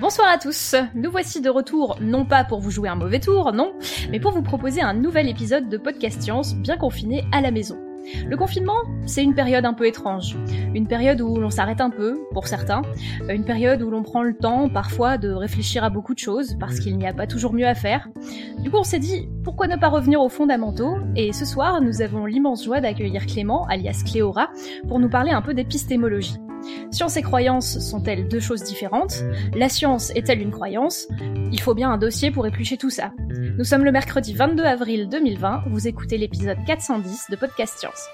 Bonsoir à tous, nous voici de retour non pas pour vous jouer un mauvais tour, non, mais pour vous proposer un nouvel épisode de Podcast Science bien confiné à la maison. Le confinement, c'est une période un peu étrange. Une période où l'on s'arrête un peu, pour certains. Une période où l'on prend le temps, parfois, de réfléchir à beaucoup de choses, parce qu'il n'y a pas toujours mieux à faire. Du coup, on s'est dit, pourquoi ne pas revenir aux fondamentaux? Et ce soir, nous avons l'immense joie d'accueillir Clément, alias Cléora, pour nous parler un peu d'épistémologie. Science et croyance sont-elles deux choses différentes? La science est-elle une croyance? Il faut bien un dossier pour éplucher tout ça. Nous sommes le mercredi 22 avril 2020, vous écoutez l'épisode 410 de Podcast Science.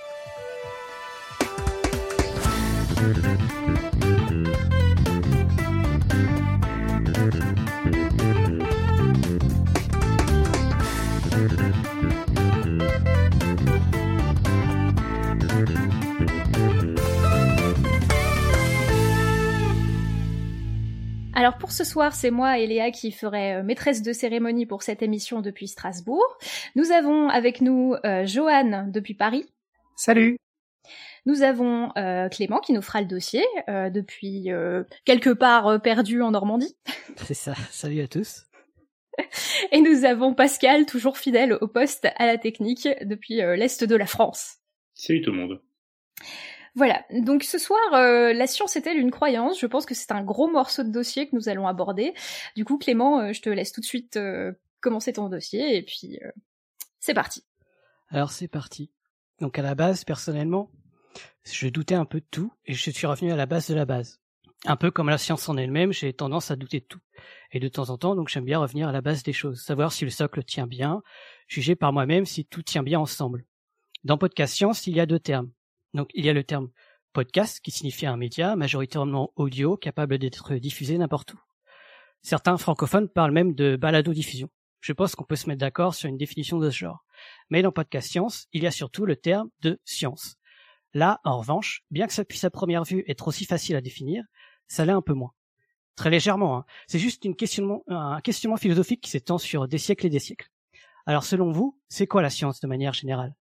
Alors pour ce soir, c'est moi et Léa qui ferai euh, maîtresse de cérémonie pour cette émission depuis Strasbourg. Nous avons avec nous euh, Joanne depuis Paris. Salut. Nous avons euh, Clément qui nous fera le dossier euh, depuis euh, quelque part euh, perdu en Normandie. C'est ça. Salut à tous. Et nous avons Pascal, toujours fidèle au poste à la technique depuis euh, l'est de la France. Salut tout le monde. Voilà, donc ce soir, euh, la science est-elle une croyance? Je pense que c'est un gros morceau de dossier que nous allons aborder. Du coup, Clément, euh, je te laisse tout de suite euh, commencer ton dossier et puis c'est parti. Alors c'est parti. Donc à la base, personnellement, je doutais un peu de tout et je suis revenu à la base de la base. Un peu comme la science en elle-même, j'ai tendance à douter de tout. Et de temps en temps, donc j'aime bien revenir à la base des choses, savoir si le socle tient bien, juger par moi-même si tout tient bien ensemble. Dans podcast science, il y a deux termes. Donc il y a le terme podcast qui signifie un média majoritairement audio capable d'être diffusé n'importe où. Certains francophones parlent même de balado-diffusion. Je pense qu'on peut se mettre d'accord sur une définition de ce genre. Mais dans podcast science, il y a surtout le terme de science. Là, en revanche, bien que ça puisse à première vue être aussi facile à définir, ça l'est un peu moins. Très légèrement, hein. c'est juste une questionnement, un questionnement philosophique qui s'étend sur des siècles et des siècles. Alors selon vous, c'est quoi la science de manière générale?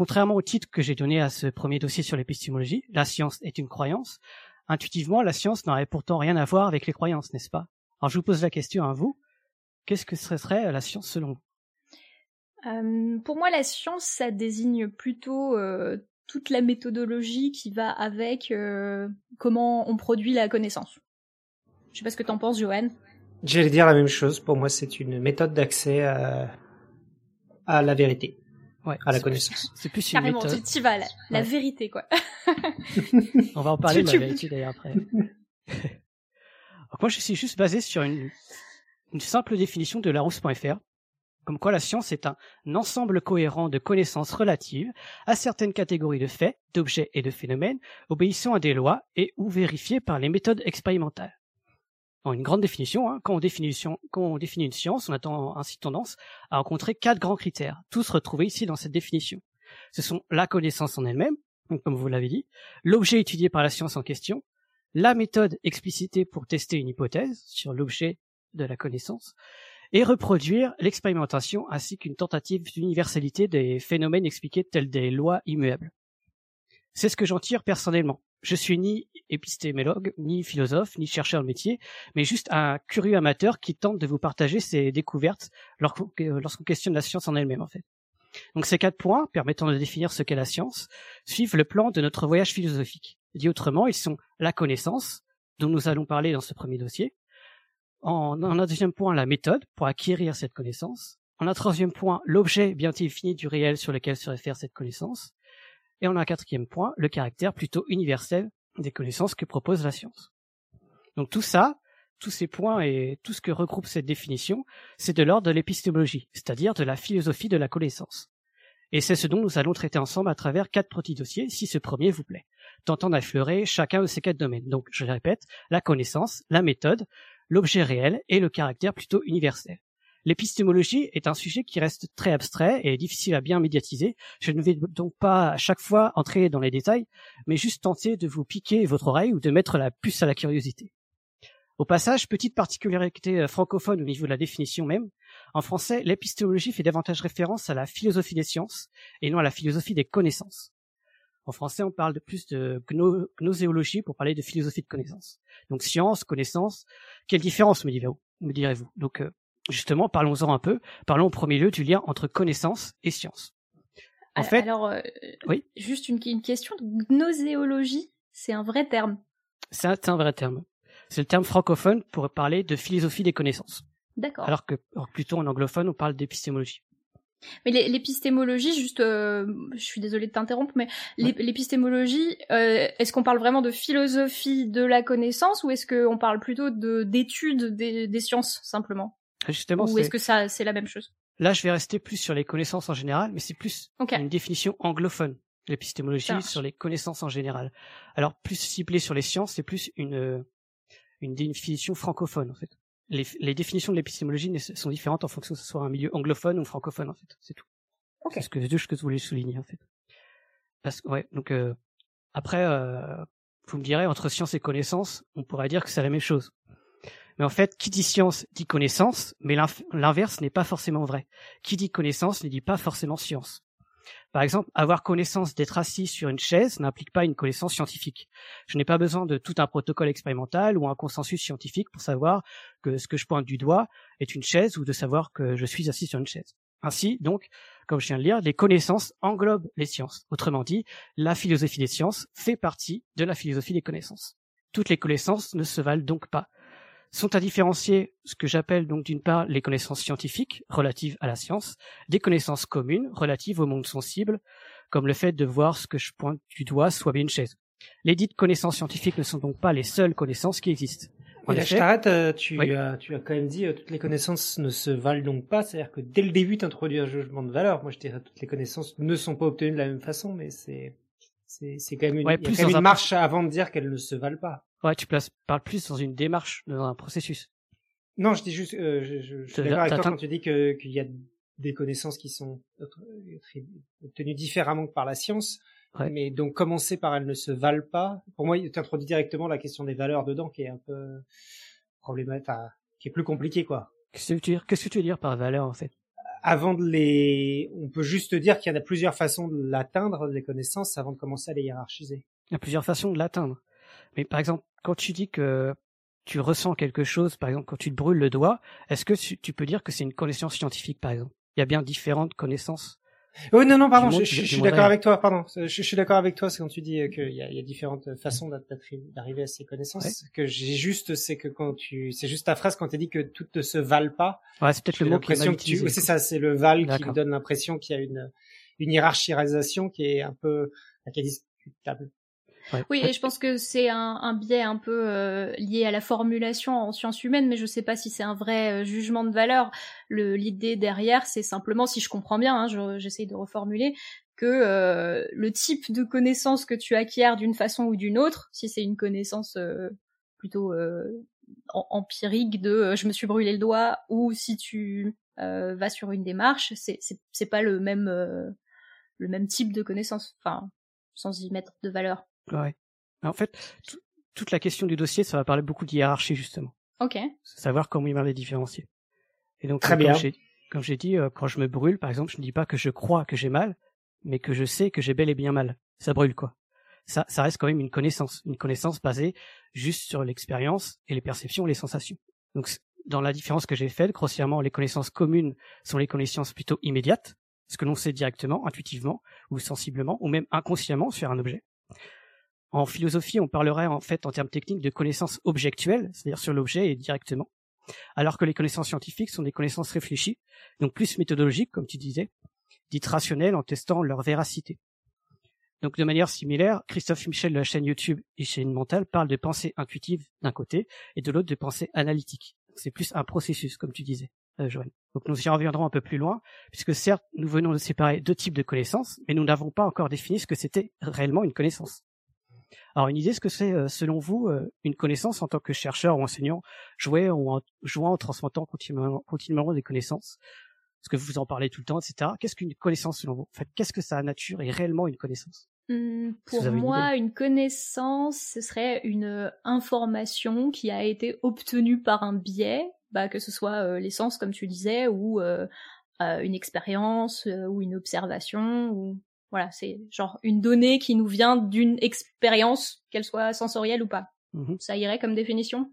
Contrairement au titre que j'ai donné à ce premier dossier sur l'épistémologie, la science est une croyance. Intuitivement, la science n'aurait pourtant rien à voir avec les croyances, n'est-ce pas? Alors je vous pose la question à vous. Qu'est-ce que ce serait la science selon vous? Euh, pour moi, la science, ça désigne plutôt euh, toute la méthodologie qui va avec euh, comment on produit la connaissance. Je sais pas ce que t'en penses, Johan. J'allais dire la même chose. Pour moi, c'est une méthode d'accès à, à la vérité, Ouais, à la connaissance. C'est plus une Carrément, tu méthode. t'y vas, la, la Ouais. vérité, quoi. On va en parler de la Tu- vérité d'ailleurs après. Donc moi, je suis juste basé sur une, une simple définition de larousse.fr, comme quoi la science est un ensemble cohérent de connaissances relatives à certaines catégories de faits, d'objets et de phénomènes, obéissant à des lois et ou vérifiés par les méthodes expérimentales. En une grande définition, hein, quand, on définit, quand on définit une science, on attend ainsi tendance à rencontrer quatre grands critères, tous retrouvés ici dans cette définition. Ce sont la connaissance en elle-même, comme vous l'avez dit, l'objet étudié par la science en question, la méthode explicitée pour tester une hypothèse sur l'objet de la connaissance, et reproduire l'expérimentation ainsi qu'une tentative d'universalité des phénomènes expliqués tels des lois immuables. C'est ce que j'en tire personnellement. Je suis ni épistémologue, ni philosophe, ni chercheur de métier, mais juste un curieux amateur qui tente de vous partager ses découvertes lorsqu'on questionne la science en elle-même, en fait. Donc ces quatre points, permettant de définir ce qu'est la science, suivent le plan de notre voyage philosophique. Dit autrement, ils sont la connaissance, dont nous allons parler dans ce premier dossier. En, en un deuxième point, la méthode pour acquérir cette connaissance. En un troisième point, l'objet bien défini du réel sur lequel se réfère cette connaissance. Et en un quatrième point, le caractère plutôt universel des connaissances que propose la science. Donc tout ça, tous ces points et tout ce que regroupe cette définition, c'est de l'ordre de l'épistémologie, c'est-à-dire de la philosophie de la connaissance. Et c'est ce dont nous allons traiter ensemble à travers quatre petits dossiers, si ce premier vous plaît, tentant d'affleurer chacun de ces quatre domaines. Donc, je répète, la connaissance, la méthode, l'objet réel et le caractère plutôt universel. L'épistémologie est un sujet qui reste très abstrait et difficile à bien médiatiser. Je ne vais donc pas à chaque fois entrer dans les détails, mais juste tenter de vous piquer votre oreille ou de mettre la puce à la curiosité. Au passage, petite particularité francophone au niveau de la définition même, en français, l'épistémologie fait davantage référence à la philosophie des sciences et non à la philosophie des connaissances. En français, on parle de plus de gnoséologie pour parler de philosophie de connaissance. Donc science, connaissance, quelle différence me direz-vous? Donc euh, justement, parlons-en un peu. Parlons au premier lieu du lien entre connaissance et science. En fait, alors, euh, oui. juste une, une question. Gnoséologie, c'est un vrai terme. C'est un, vrai terme. C'est le terme francophone pour parler de philosophie des connaissances. D'accord. Alors que plutôt en anglophone, on parle d'épistémologie. Mais l'épistémologie, juste, euh, je suis désolée de t'interrompre, mais l'épistémologie, euh, est-ce qu'on parle vraiment de philosophie de la connaissance ou est-ce qu'on parle plutôt de d'études des, des, sciences simplement? Justement, ou est-ce que ça c'est la même chose? Là, je vais rester plus sur les connaissances en général, mais c'est plus une définition anglophone. L'épistémologie sur les connaissances en général. Alors plus ciblé sur les sciences, c'est plus une une définition francophone en fait les, les définitions de l'épistémologie sont différentes en fonction que ce soit un milieu anglophone ou francophone en fait. C'est tout. C'est ce que, ce que je voulais souligner en fait. Parce que ouais, donc euh, après, euh, vous me direz entre science et connaissance, on pourrait dire que c'est la même chose. Mais en fait, qui dit science dit connaissance, mais l'inverse n'est pas forcément vrai. Qui dit connaissance ne dit pas forcément science. Par exemple, avoir connaissance d'être assis sur une chaise n'implique pas une connaissance scientifique. Je n'ai pas besoin de tout un protocole expérimental ou un consensus scientifique pour savoir que ce que je pointe du doigt est une chaise ou de savoir que je suis assis sur une chaise. Ainsi, donc, comme je viens de lire, les connaissances englobent les sciences. Autrement dit, la philosophie des sciences fait partie de la philosophie des connaissances. Toutes les connaissances ne se valent donc pas sont à différencier ce que j'appelle donc d'une part les connaissances scientifiques relatives à la science, des connaissances communes relatives au monde sensible, comme le fait de voir ce que je pointe du doigt soit bien une chaise. Les dites connaissances scientifiques ne sont donc pas les seules connaissances qui existent. En je t'arrête, euh, tu, as, tu as quand même dit euh, toutes les connaissances ne se valent donc pas, c'est-à-dire que dès le début tu introduis un jugement de valeur. Moi je dirais toutes les connaissances ne sont pas obtenues de la même façon, mais c'est c'est quand même une, quand même une marche avant de dire qu'elles ne se valent pas. Ouais, tu places, parles plus dans une démarche, dans un processus. Non, je dis juste, euh, je, je, je suis d'accord avec toi quand tu dis que qu'il y a des connaissances qui sont obtenues différemment que par la science. Ouais. Mais donc commencer par elles ne se valent pas. Pour moi, tu introduis directement la question des valeurs dedans, qui est un peu problématique, enfin, qui est plus compliqué, quoi. Qu'est-ce que tu veux dire, qu'est-ce que tu veux dire par valeur, en fait? Avant de les, on peut juste dire qu'il y en a plusieurs façons de l'atteindre, les connaissances, avant de commencer à les hiérarchiser. Il y a plusieurs façons de l'atteindre. Mais par exemple, quand tu dis que tu ressens quelque chose, par exemple quand tu te brûles le doigt, est-ce que tu, peux dire que c'est une connaissance scientifique, par exemple? Il y a bien différentes connaissances. Oui, non, non, pardon, je, suis d'accord avec toi, pardon. Je, suis d'accord avec toi, c'est quand tu dis qu'il y a, y a différentes façons d'arriver à ces connaissances. Que j'ai juste, c'est que quand tu, c'est juste ta phrase quand tu dis que toutes ne se valent pas. Ouais, c'est peut-être le mot qui tu... c'est ça, c'est le val qui donne l'impression qu'il y a une, une hiérarchisation qui est un peu, qui est discutable. Oui, et je pense que c'est un, biais un peu euh, lié à la formulation en sciences humaines, mais je sais pas si c'est un vrai euh, jugement de valeur. L'idée derrière, c'est simplement, si je comprends bien, hein, j'essaye de reformuler, que euh, le type de connaissance que tu acquiers d'une façon ou d'une autre, si c'est une connaissance plutôt empirique de je me suis brûlé le doigt, ou si tu vas sur une démarche, c'est pas le même le même type de connaissance, enfin sans y mettre de valeur. Ouais. En fait, toute la question du dossier, ça va parler beaucoup de hiérarchie justement. Ok. Savoir comment il va les différencier. Et donc, Très bien. comme j'ai dit, euh, quand je me brûle, par exemple, je ne dis pas que je crois que j'ai mal, mais que je sais que j'ai bel et bien mal. Ça brûle quoi. Ça, ça reste quand même une connaissance, une connaissance basée juste sur l'expérience et les perceptions et les sensations. Donc, dans la différence que j'ai faite, grossièrement, les connaissances communes sont les connaissances plutôt immédiates, ce que l'on sait directement, intuitivement, ou sensiblement, ou même inconsciemment sur un objet. En philosophie, on parlerait en fait en termes techniques de connaissances objectuelles, c'est-à-dire sur l'objet et directement, alors que les connaissances scientifiques sont des connaissances réfléchies, donc plus méthodologiques, comme tu disais, dites rationnelles en testant leur véracité. Donc de manière similaire, Christophe Michel de la chaîne YouTube et chaîne mentale parle de pensée intuitive d'un côté et de l'autre de pensée analytique. C'est plus un processus, comme tu disais, euh, Joanne. Donc nous y reviendrons un peu plus loin, puisque certes, nous venons de séparer deux types de connaissances, mais nous n'avons pas encore défini ce que c'était réellement une connaissance. Alors une idée, ce que c'est euh, selon vous euh, une connaissance en tant que chercheur ou enseignant, jouer ou en, jouant en transmettant continuellement, continuellement des connaissances Parce que vous en parlez tout le temps, etc. Qu'est-ce qu'une connaissance selon vous? En fait, qu'est-ce que sa nature est réellement une connaissance? Mmh, Pour moi, une, connaissance, ce serait une euh, information qui a été obtenue par un biais, bah, que ce soit les sens, comme tu disais, ou une expérience, ou une observation, ou voilà, c'est genre une donnée qui nous vient d'une expérience, qu'elle soit sensorielle ou pas. Mmh Ça irait comme définition?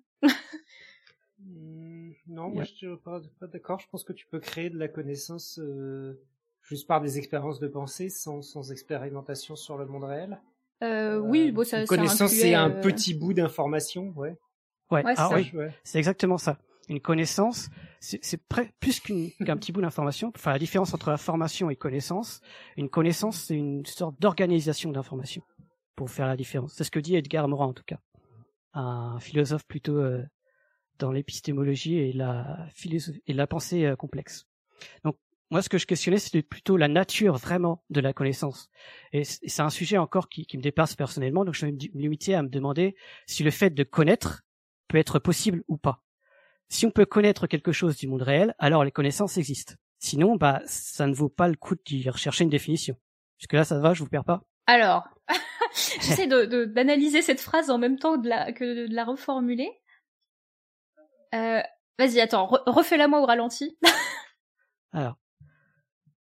Mmh, Non, moi je suis pas, pas d'accord. Je pense que tu peux créer de la connaissance euh, juste par des expériences de pensée, sans, sans expérimentation sur le monde réel. Euh, oui, bon, ça. Une connaissance, c'est un euh, petit bout d'information, ouais. Ouais, ah, oui, c'est exactement ça. Une connaissance, c'est plus qu'un petit bout d'information. Enfin, la différence entre information et connaissance, une connaissance, c'est une sorte d'organisation d'information pour faire la différence. C'est ce que dit Edgar Morin en tout cas, un philosophe plutôt euh, dans l'épistémologie et la et la pensée euh, complexe. Donc moi, ce que je questionnais, c'était plutôt la nature vraiment de la connaissance. Et c'est un sujet encore qui, qui, me dépasse personnellement, donc je vais me limiter à me demander si le fait de connaître peut être possible ou pas. Si on peut connaître quelque chose du monde réel, alors les connaissances existent. Sinon, bah, ça ne vaut pas le coup de rechercher une définition. Jusque là, ça va, je vous perds pas Alors, j'essaie de, d'analyser cette phrase en même temps de la, que de la reformuler. Euh, vas-y, attends, refais-la moi au ralenti. alors,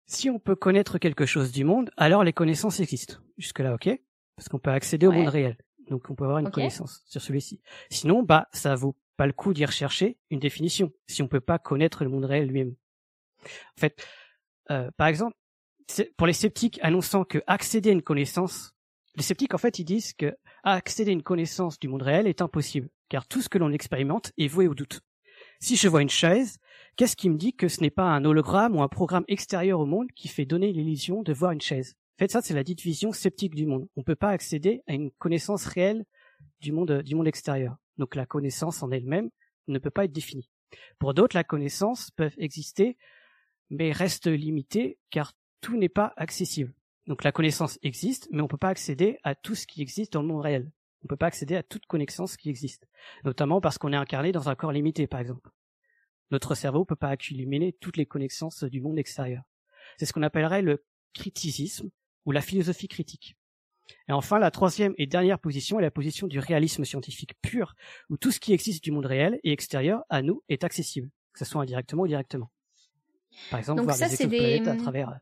si on peut connaître quelque chose du monde, alors les connaissances existent. Jusque là, ok Parce qu'on peut accéder au monde réel. Donc on peut avoir une connaissance sur celui-ci. Sinon, bah, ça vaut le coup d'y rechercher une définition si on peut pas connaître le monde réel lui-même. En fait, euh, par exemple, pour les sceptiques annonçant que accéder à une connaissance, les sceptiques en fait ils disent que accéder à une connaissance du monde réel est impossible, car tout ce que l'on expérimente est voué au doute. Si je vois une chaise, qu'est-ce qui me dit que ce n'est pas un hologramme ou un programme extérieur au monde qui fait donner l'illusion de voir une chaise? En fait, ça, c'est la dite vision sceptique du monde. On ne peut pas accéder à une connaissance réelle du monde, du monde extérieur. Donc la connaissance en elle-même ne peut pas être définie. Pour d'autres, la connaissance peut exister, mais reste limitée car tout n'est pas accessible. Donc la connaissance existe, mais on ne peut pas accéder à tout ce qui existe dans le monde réel. On ne peut pas accéder à toute connaissance qui existe, notamment parce qu'on est incarné dans un corps limité, par exemple. Notre cerveau ne peut pas accumuler toutes les connaissances du monde extérieur. C'est ce qu'on appellerait le criticisme ou la philosophie critique. Et enfin, la troisième et dernière position est la position du réalisme scientifique pur, où tout ce qui existe du monde réel et extérieur à nous est accessible, que ce soit indirectement ou directement. Par exemple, voir les exoplanètes à travers,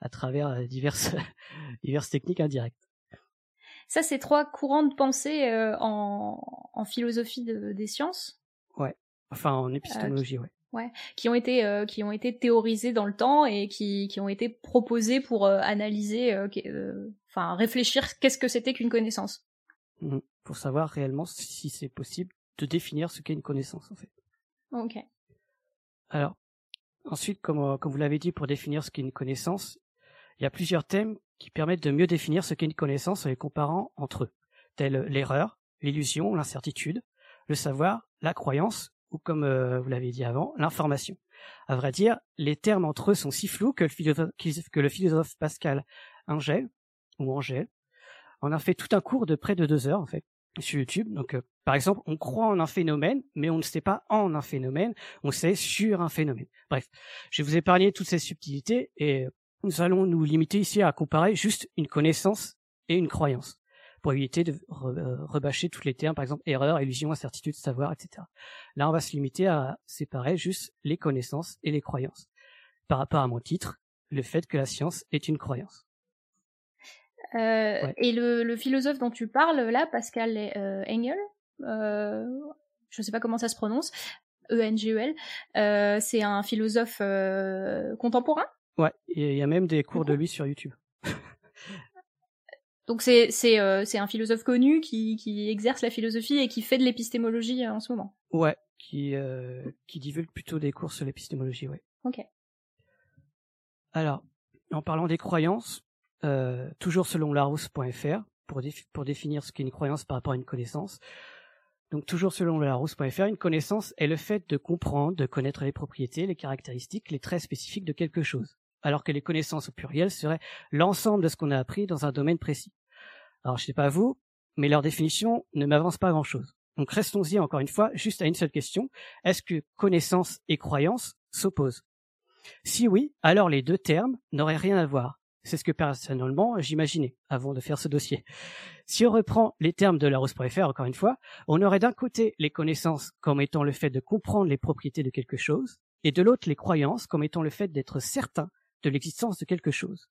à travers euh, diverses, diverses techniques indirectes. Ça, c'est trois courants de pensée euh, en, en, philosophie des sciences? Ouais. Enfin, en épistémologie, ouais. Ouais, qui ont été euh, qui ont été théorisés dans le temps et qui qui ont été proposés pour euh, analyser, euh, enfin réfléchir qu'est-ce que c'était qu'une connaissance. Mmh. Pour savoir réellement si c'est possible de définir ce qu'est une connaissance en fait. Ok. Alors ensuite, comme comme vous l'avez dit, pour définir ce qu'est une connaissance, il y a plusieurs thèmes qui permettent de mieux définir ce qu'est une connaissance en les comparant entre eux, tels l'erreur, l'illusion, l'incertitude, le savoir, la croyance ou comme euh, vous l'avez dit avant, l'information. À vrai dire, les termes entre eux sont si flous que le philosophe, que le philosophe Pascal Angel, ou Angel, en a fait tout un cours de près de deux heures, en fait, sur YouTube. Donc, euh, par exemple, on croit en un phénomène, mais on ne sait pas en un phénomène, on sait sur un phénomène. Bref, je vais vous épargner toutes ces subtilités et nous allons nous limiter ici à comparer juste une connaissance et une croyance pour éviter de euh, rebâcher tous les termes, par exemple erreur, illusion, incertitude, savoir, etc. Là, on va se limiter à séparer juste les connaissances et les croyances. Par rapport à mon titre, le fait que la science est une croyance. Euh, Et le, le, philosophe dont tu parles là, Pascal euh, Engel, euh, je ne sais pas comment ça se prononce, E-N-G-E-L, euh, c'est un philosophe euh, contemporain? Ouais, il y a même des cours de lui sur YouTube. Donc c'est c'est euh, c'est un philosophe connu qui qui exerce la philosophie et qui fait de l'épistémologie en ce moment. Ouais, qui qui divulgue plutôt des cours sur l'épistémologie, ouais. Ok. Alors, en parlant des croyances, euh, toujours selon larousse.fr pour définir ce qu'est une croyance par rapport à une connaissance. Donc toujours selon larousse.fr, une connaissance est le fait de comprendre, de connaître les propriétés, les caractéristiques, les traits spécifiques de quelque chose alors que les connaissances au pluriel seraient l'ensemble de ce qu'on a appris dans un domaine précis. Alors je sais pas vous, mais leur définition ne m'avance pas grand-chose. Donc restons-y encore une fois juste à une seule question. Est-ce que connaissance et croyance s'opposent? Si oui, alors les deux termes n'auraient rien à voir. C'est ce que personnellement j'imaginais avant de faire ce dossier. Si on reprend les termes de la rose.fr encore une fois, on aurait d'un côté les connaissances comme étant le fait de comprendre les propriétés de quelque chose, et de l'autre les croyances comme étant le fait d'être certain de l'existence de quelque chose.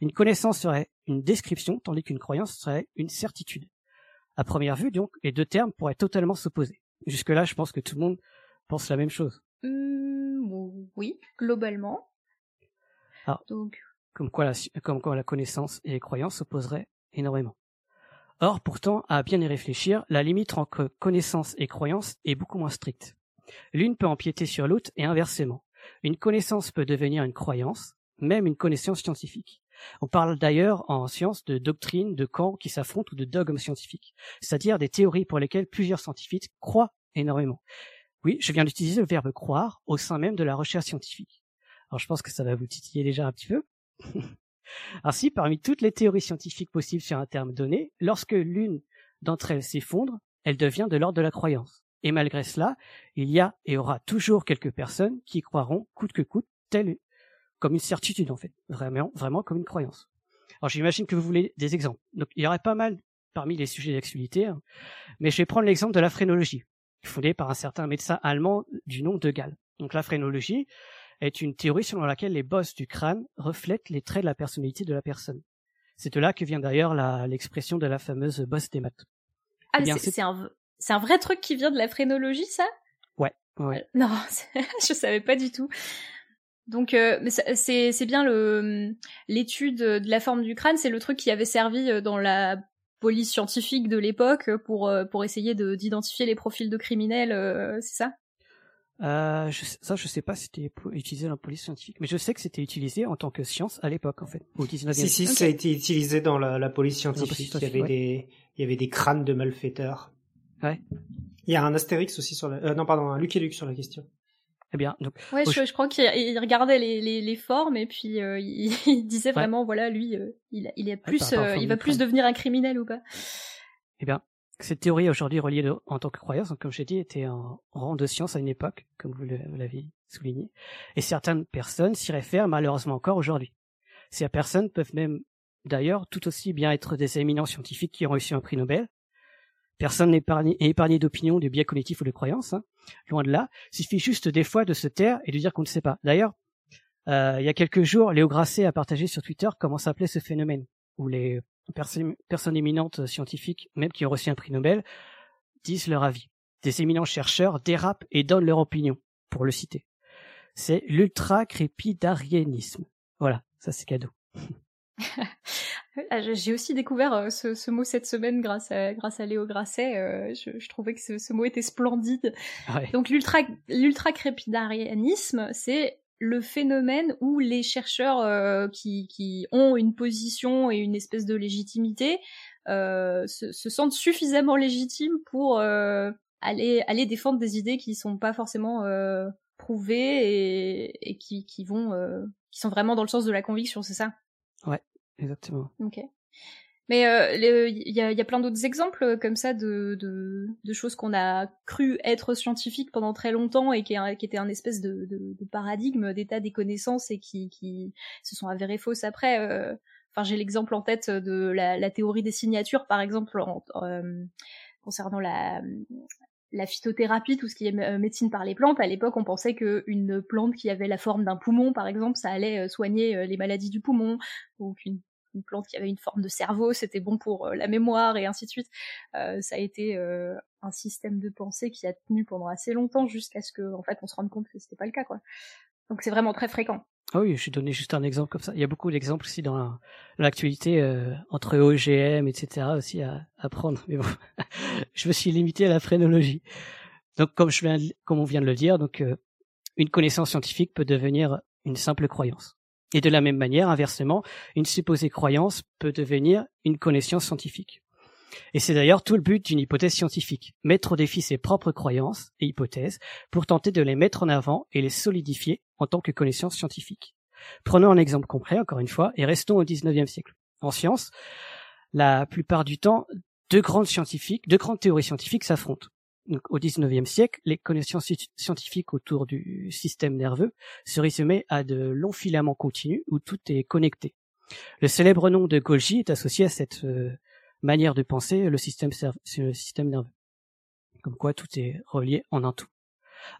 Une connaissance serait une description, tandis qu'une croyance serait une certitude. À première vue, donc, les deux termes pourraient totalement s'opposer. Jusque-là, je pense que tout le monde pense la même chose. Mmh, oui, globalement. donc... comme, quoi la, connaissance et les croyances s'opposeraient énormément. Or, pourtant, à bien y réfléchir, la limite entre connaissance et croyance est beaucoup moins stricte. L'une peut empiéter sur l'autre et inversement. Une connaissance peut devenir une croyance, même une connaissance scientifique. On parle d'ailleurs en science de doctrines, de camps qui s'affrontent ou de dogmes scientifiques, c'est-à-dire des théories pour lesquelles plusieurs scientifiques croient énormément. Oui, je viens d'utiliser le verbe croire au sein même de la recherche scientifique. Alors je pense que ça va vous titiller déjà un petit peu. Ainsi, parmi toutes les théories scientifiques possibles sur un terme donné, lorsque l'une d'entre elles s'effondre, elle devient de l'ordre de la croyance. Et malgré cela, il y a et aura toujours quelques personnes qui croiront coûte que coûte, telle comme une certitude en fait, vraiment, vraiment comme une croyance. Alors j'imagine que vous voulez des exemples. Donc il y aurait pas mal parmi les sujets d'actualité, hein. mais je vais prendre l'exemple de la phrénologie, fondée par un certain médecin allemand du nom de Gall. Donc la phrénologie, est une théorie selon laquelle les bosses du crâne reflètent les traits de la personnalité de la personne. C'est de là que vient d'ailleurs l'expression de la fameuse bosse des maths. Ah, eh c'est un, un, vrai truc qui vient de la phrénologie, ça? Ouais, ouais. Euh, non, je savais pas du tout. Donc euh, c'est bien le l'étude de la forme du crâne, c'est le truc qui avait servi euh, dans la police scientifique de l'époque pour pour essayer d'identifier les profils de criminels, c'est ça? Euh, je, ça, je sais pas si c'était utilisé dans la police scientifique, mais je sais que c'était utilisé en tant que science à l'époque, en fait, au 19e Si, si, ça a été utilisé dans la, la police scientifique. il y avait des, il y avait des crânes de malfaiteurs. Ouais. Il y a un Astérix aussi sur la, euh, non, pardon, un Luc et Luc sur la question. Eh bien, donc. Ouais, je, je, crois qu'il regardait les, les, les, formes et puis euh, il, il, disait vraiment, voilà, lui, euh, il, il est plus, il va plus devenir un criminel ou pas. Eh bien, cette théorie aujourd'hui reliée en tant que croyance, comme je l'ai dit, était en rang de science à une époque, comme vous l'avez souligné, et certaines personnes s'y réfèrent malheureusement encore aujourd'hui. Ces personnes peuvent même d'ailleurs tout aussi bien être des éminents scientifiques qui ont reçu un prix Nobel. Personne n'est épargné, d'opinion, de biais cognitifs ou de croyances. Hein. Loin de là, il suffit juste des fois de se taire et de dire qu'on ne sait pas. D'ailleurs, euh, il y a quelques jours, Léo Grasset a partagé sur Twitter comment s'appelait ce phénomène, où les personnes, éminentes scientifiques, même qui ont reçu un prix Nobel, disent leur avis. Des éminents chercheurs dérapent et donnent leur opinion, pour le citer. C'est l'ultra-crépidarianisme. Voilà, ça c'est cadeau. Ah, j'ai aussi découvert euh, ce, mot cette semaine grâce à, grâce à Léo Grasset. Euh, je, trouvais que ce, mot était splendide. Donc l'ultra-crépidarianisme, c'est le phénomène où les chercheurs euh, qui, qui, ont une position et une espèce de légitimité euh, se, se, sentent suffisamment légitimes pour euh, aller, aller défendre des idées qui sont pas forcément prouvées et, et qui, qui vont qui sont vraiment dans le sens de la conviction, c'est ça? Ouais, exactement. Ok. Mais euh, il y, a, y, a, plein d'autres exemples euh, comme ça de, de, de choses qu'on a cru être scientifiques pendant très longtemps et qui, qui étaient un espèce de, de, de paradigme d'état des connaissances et qui, qui se sont avérées fausses après. Euh. Enfin, j'ai l'exemple en tête de la, la, théorie des signatures, par exemple, en, concernant la, la phytothérapie, tout ce qui est médecine par les plantes, à l'époque, on pensait qu'une plante qui avait la forme d'un poumon, par exemple, ça allait soigner les maladies du poumon, ou qu'une une plante qui avait une forme de cerveau, c'était bon pour euh, la mémoire et ainsi de suite. Euh, ça a été euh, un système de pensée qui a tenu pendant assez longtemps jusqu'à ce que en fait on se rende compte que c'était pas le cas quoi. Donc c'est vraiment très fréquent. Ah oui, je vais donner juste un exemple comme ça. Il y a beaucoup d'exemples aussi dans l'actualité entre OGM, etc. aussi à, à prendre. Mais bon, je me suis limité à la phrénologie. Donc comme je viens, comme on vient de le dire, donc une connaissance scientifique peut devenir une simple croyance. Et de la même manière, inversement, une supposée croyance peut devenir une connaissance scientifique. Et c'est d'ailleurs tout le but d'une hypothèse scientifique, mettre au défi ses propres croyances et hypothèses pour tenter de les mettre en avant et les solidifier en tant que connaissance scientifique. Prenons un exemple concret, encore une fois, et restons au XIXe siècle. En science, la plupart du temps, deux grandes scientifiques, deux grandes théories scientifiques s'affrontent au XIXe siècle, les connaissances scientifiques autour du système nerveux se résumaient à de longs filaments continus où tout est connecté. Le célèbre nom de Golgi est associé à cette euh, manière de penser le système, nerveux. Comme quoi tout est relié en un tout.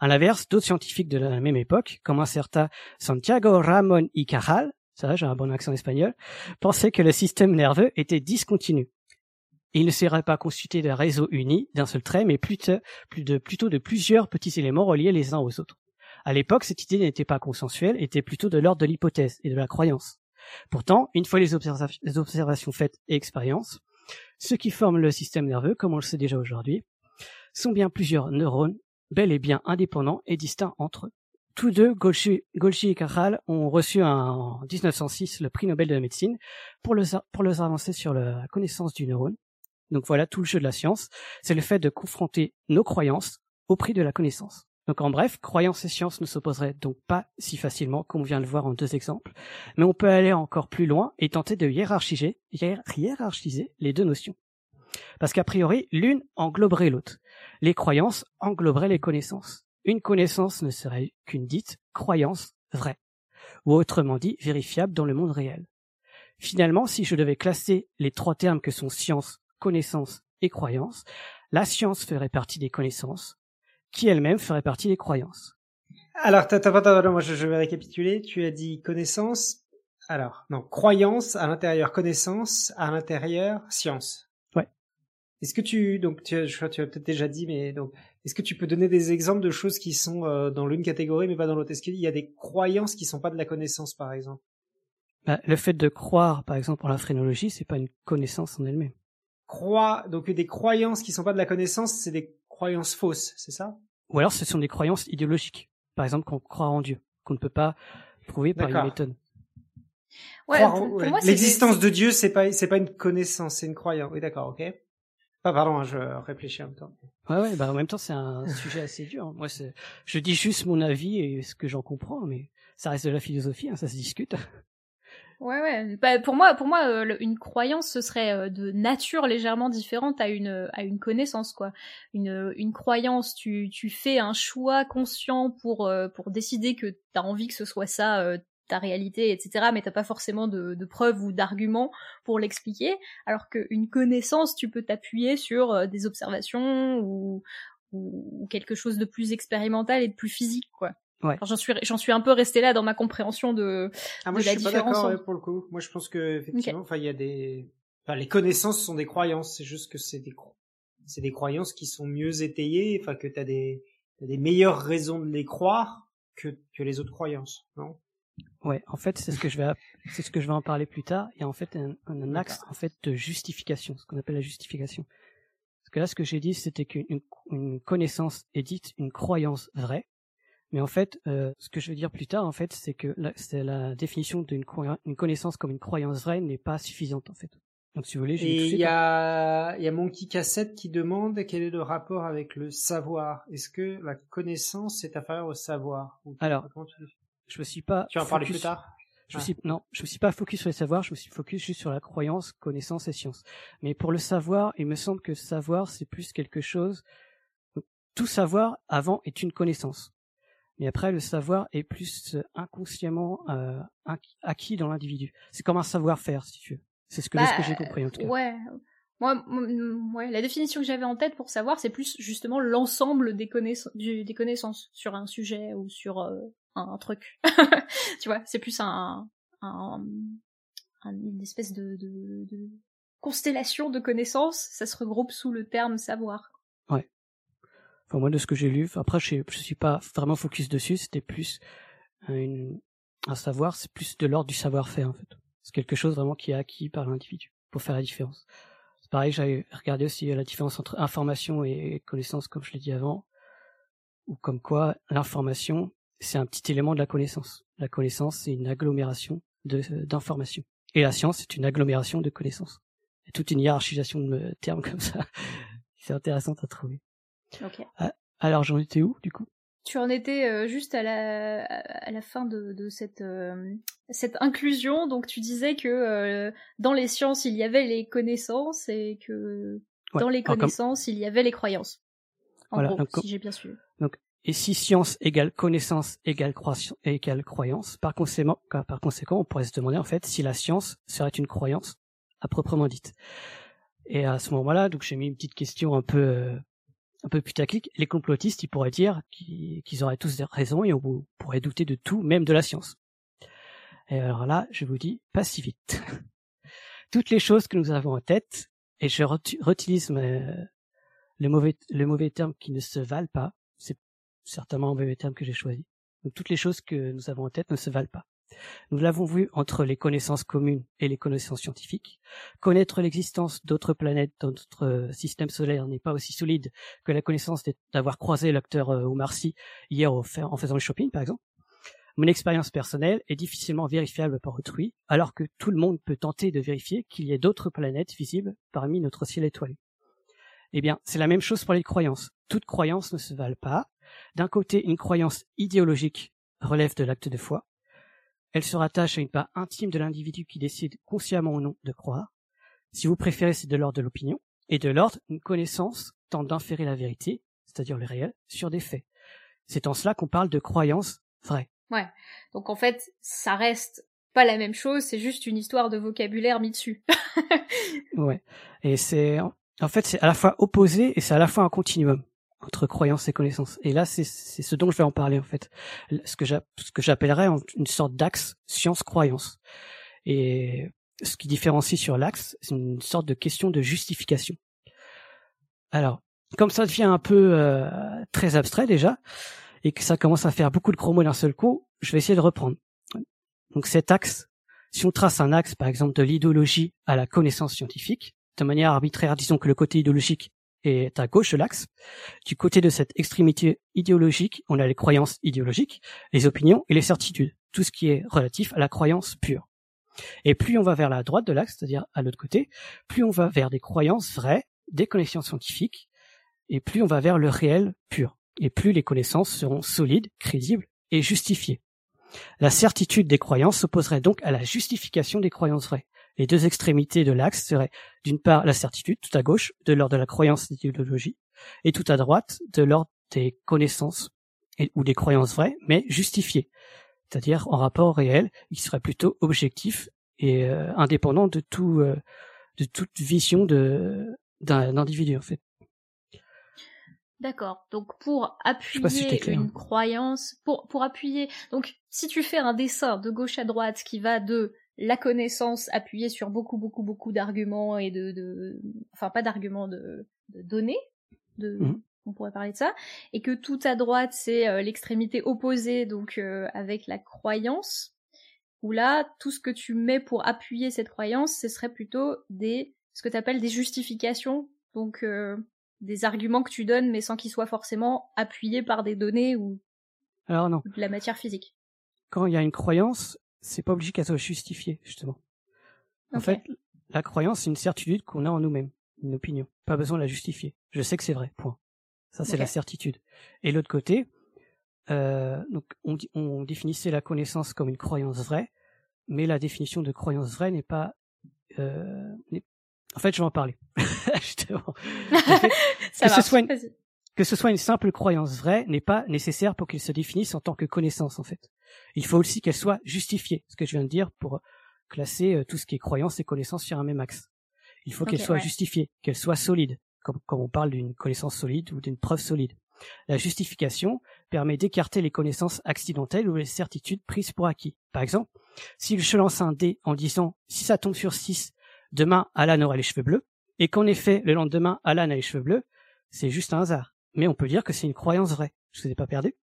À l'inverse, d'autres scientifiques de la même époque, comme un certain Santiago Ramón y Cajal, ça j'ai un bon accent espagnol, pensaient que le système nerveux était discontinu. Il ne serait pas constitué d'un réseau uni, d'un seul trait, mais plutôt, de plusieurs petits éléments reliés les uns aux autres. À l'époque, cette idée n'était pas consensuelle, était plutôt de l'ordre de l'hypothèse et de la croyance. Pourtant, une fois les, observations faites et expériences, ceux qui forment le système nerveux, comme on le sait déjà aujourd'hui, sont bien plusieurs neurones, bel et bien indépendants et distincts entre eux. Tous deux, Golgi, et Cajal, ont reçu en 1906 le prix Nobel de la médecine pour, pour leurs avancées sur la connaissance du neurone. Donc voilà tout le jeu de la science, c'est le fait de confronter nos croyances au prix de la connaissance. Donc en bref, croyance et science ne s'opposeraient donc pas si facilement qu'on vient de le voir en deux exemples, mais on peut aller encore plus loin et tenter de hiérarchiser, hiérarchiser les deux notions. Parce qu'a priori, l'une engloberait l'autre. Les croyances engloberaient les connaissances. Une connaissance ne serait qu'une dite croyance vraie, ou autrement dit vérifiable dans le monde réel. Finalement, si je devais classer les trois termes que sont science, connaissance et croyance, la science ferait partie des connaissances, qui elle-même ferait partie des croyances. Alors, t'as, moi je, vais récapituler. Tu as dit connaissance. Alors, non, croyance à l'intérieur, connaissance à l'intérieur, science. Ouais. Est-ce que tu, donc, tu, je tu as peut-être déjà dit, mais donc, est-ce que tu peux donner des exemples de choses qui sont euh, dans l'une catégorie mais pas dans l'autre? Est-ce qu'il y a des croyances qui sont pas de la connaissance, par exemple? Bah, Le fait de croire, par exemple, en la phrénologie, c'est pas une connaissance en elle-même. Croire, donc des croyances qui sont pas de la connaissance, c'est des croyances fausses, c'est ça? Ou alors ce sont des croyances idéologiques. Par exemple, qu'on croit en Dieu, qu'on ne peut pas prouver par une méthode. Ouais, L'existence de Dieu, c'est pas c'est pas une connaissance, c'est une croyance. Oui, d'accord, ok. Ah, pardon, hein, je réfléchis en même temps. Ouais, ouais, bah en même temps, c'est un sujet assez dur. Moi, je dis juste mon avis et ce que j'en comprends, mais ça reste de la philosophie, hein, ça se discute. Ouais, ouais. Bah, pour moi, pour moi, euh, une croyance, ce serait euh, de nature légèrement différente à une à une connaissance, quoi. Une une croyance, tu tu fais un choix conscient pour euh, pour décider que t'as envie que ce soit ça ta réalité, etc. Mais t'as pas forcément de, de preuves ou d'arguments pour l'expliquer. Alors qu'une connaissance, tu peux t'appuyer sur des observations ou, ou quelque chose de plus expérimental et de plus physique, quoi. Ouais. J'en suis, j'en suis un peu resté là dans ma compréhension de, ah, moi, de je la suis différence. Pas d'accord, pour le coup. Moi, je pense que effectivement, enfin, il y a des, enfin, les connaissances sont des croyances. C'est juste que c'est des, c'est des croyances qui sont mieux étayées. Enfin, que t'as des, as des meilleures raisons de les croire que que les autres croyances, non? Ouais, en fait, c'est ce que je vais, c'est ce que je vais en parler plus tard. Il y a en fait un, un axe en fait de justification, ce qu'on appelle la justification. Parce que là, ce que j'ai dit, c'était qu'une une connaissance est dite une croyance vraie mais en fait, euh, ce que je veux dire plus tard, en fait, c'est que la, c'est la définition d'une une connaissance comme une croyance vraie n'est pas suffisante, en fait. Donc, si vous voulez, Et il y a, il y a Monkey Cassette qui demande quel est le rapport avec le savoir. Est-ce que la connaissance est inférieure au savoir? Alors, je me suis pas. Tu vas en parler plus tard? Je me suis, non, je me suis pas focus sur le savoir, je me suis focus juste sur la croyance, connaissance et science. Mais pour le savoir, il me semble que savoir, c'est plus quelque chose. Tout savoir avant est une connaissance. Mais après, le savoir est plus euh, inconsciemment euh, acquis dans l'individu. C'est comme un savoir-faire, si tu veux. C'est ce que, que j'ai bah, compris en tout cas. Ouais. Moi, ouais, la définition que j'avais en tête pour savoir, c'est plus justement l'ensemble des, connaissances, des connaissances sur un sujet ou sur euh, un, truc. tu vois, c'est plus un, un, une espèce de, de, de constellation de connaissances. Ça se regroupe sous le terme savoir. Ouais. Enfin, moi, de ce que j'ai lu, après, je, je suis pas vraiment focus dessus, c'était plus une, un savoir, c'est plus de l'ordre du savoir-faire, en fait. C'est quelque chose vraiment qui est acquis par l'individu, pour faire la différence. C'est pareil, j'avais regardé aussi la différence entre information et connaissance, comme je l'ai dit avant, ou comme quoi l'information, c'est un petit élément de la connaissance. La connaissance, c'est une agglomération d'informations. Et la science, c'est une agglomération de connaissances. Il y a toute une hiérarchisation de termes comme ça. c'est intéressant à trouver. Ah, alors j'en étais où du coup? Tu en étais euh, juste à la, à la fin de, de cette, euh, cette inclusion. Donc tu disais que euh, dans les sciences il y avait les connaissances et que dans les connaissances il y avait les croyances. En voilà, gros, si j'ai bien suivi. Donc et si science égale connaissance égale, égale croyance, par conséquent, par conséquent, on pourrait se demander en fait si la science serait une croyance à proprement dite. Et à ce moment-là, donc j'ai mis une petite question un peu un peu putaclic, les complotistes, ils pourraient dire qu'ils auraient tous raison et on pourrait douter de tout, même de la science. Et alors là, je vous dis, pas si vite. Toutes les choses que nous avons en tête, et je réutilise le mauvais, le mauvais terme qui ne se valent pas, c'est certainement un mauvais terme que j'ai choisi. Donc toutes les choses que nous avons en tête ne se valent pas. Nous l'avons vu entre les connaissances communes et les connaissances scientifiques. Connaître l'existence d'autres planètes dans notre système solaire n'est pas aussi solide que la connaissance d'avoir croisé l'acteur euh, Omar Sy hier en faisant le shopping, par exemple. Mon expérience personnelle est difficilement vérifiable par autrui, alors que tout le monde peut tenter de vérifier qu'il y ait d'autres planètes visibles parmi notre ciel étoilé. Eh bien, c'est la même chose pour les croyances. Toutes croyances ne se valent pas. D'un côté, une croyance idéologique relève de l'acte de foi, elle se rattache à une part intime de l'individu qui décide consciemment ou non de croire. Si vous préférez, c'est de l'ordre de l'opinion. Et de l'ordre, une connaissance tente d'inférer la vérité, c'est-à-dire le réel, sur des faits. C'est en cela qu'on parle de croyance vraie. Ouais. Donc en fait, ça reste pas la même chose, c'est juste une histoire de vocabulaire mis dessus. ouais. Et c'est, en fait, c'est à la fois opposé et c'est à la fois un continuum entre croyance et connaissance. Et là, c'est ce dont je vais en parler en fait. Ce que j'appellerais une sorte d'axe science-croyance. Et ce qui différencie sur l'axe, c'est une sorte de question de justification. Alors, comme ça devient un peu euh, très abstrait déjà, et que ça commence à faire beaucoup de gros mots d'un seul coup, je vais essayer de reprendre. Donc cet axe, si on trace un axe par exemple de l'idéologie à la connaissance scientifique, de manière arbitraire, disons que le côté idéologique est à gauche de l'axe. Du côté de cette extrémité idéologique, on a les croyances idéologiques, les opinions et les certitudes, tout ce qui est relatif à la croyance pure. Et plus on va vers la droite de l'axe, c'est-à-dire à, l'autre côté, plus on va vers des croyances vraies, des connaissances scientifiques, et plus on va vers le réel pur, et plus les connaissances seront solides, crédibles et justifiées. La certitude des croyances s'opposerait donc à la justification des croyances vraies. Les deux extrémités de l'axe seraient d'une part la certitude, tout à gauche, de l'ordre de la croyance et d'idéologie, et tout à droite, de l'ordre des connaissances ou des croyances vraies, mais justifiées, c'est-à-dire en rapport réel, qui serait plutôt objectif et euh, indépendant de tout, euh, de toute vision de d'un individu en fait. D'accord. Donc pour appuyer une hein. croyance, pour pour appuyer, donc si tu fais un dessin de gauche à droite qui va de la connaissance appuyée sur beaucoup, beaucoup, beaucoup d'arguments et de, de, enfin pas d'arguments de, de données, de, mhm. on pourrait parler de ça, et que tout à droite c'est euh, l'extrémité opposée, donc euh, avec la croyance, où là tout ce que tu mets pour appuyer cette croyance, ce serait plutôt des, ce que tu appelles des justifications, donc euh, des arguments que tu donnes, mais sans qu'ils soient forcément appuyés par des données ou, Alors non. de la matière physique. Quand il y a une croyance, c'est pas obligé qu'elle soit justifiée, justement. En fait, la croyance, c'est une certitude qu'on a en nous-mêmes, une opinion. Pas besoin de la justifier. Je sais que c'est vrai, point. Ça, c'est la certitude. Et l'autre côté, euh, donc on, on, définissait la connaissance comme une croyance vraie, mais la définition de croyance vraie n'est pas... Euh, en fait, je vais en parler. justement. Ça que, ce soit que ce soit une simple croyance vraie n'est pas nécessaire pour qu'il se définisse en tant que connaissance, en fait. Il faut aussi qu'elle soit justifiée, ce que je viens de dire pour classer euh, tout ce qui est croyance et connaissance sur un même axe. Il faut qu'elle soit justifiée, qu'elle soit solide, comme, on parle d'une connaissance solide ou d'une preuve solide. La justification permet d'écarter les connaissances accidentelles ou les certitudes prises pour acquis. Par exemple, si je lance un dé en disant si ça tombe sur 6, demain Alan aura les cheveux bleus, et qu'en effet le lendemain Alan a les cheveux bleus, c'est juste un hasard. Mais on peut dire que c'est une croyance vraie. Je vous ai pas perdu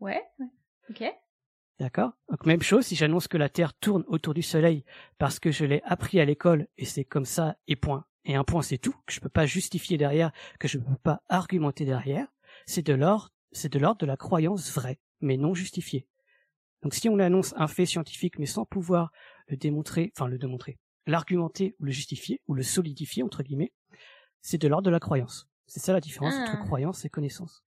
Ouais, ouais. Ok. D'accord Donc même chose, si j'annonce que la Terre tourne autour du Soleil parce que je l'ai appris à l'école et c'est comme ça et point. Et un point c'est tout, que je peux pas justifier derrière, que je peux pas argumenter derrière, c'est de l'ordre, c'est de l'ordre de la croyance vraie, mais non justifiée. Donc si on annonce un fait scientifique mais sans pouvoir le démontrer, enfin le démontrer, l'argumenter ou le justifier ou le solidifier entre guillemets, c'est de l'ordre de la croyance. C'est ça la différence entre ah. croyance et connaissance.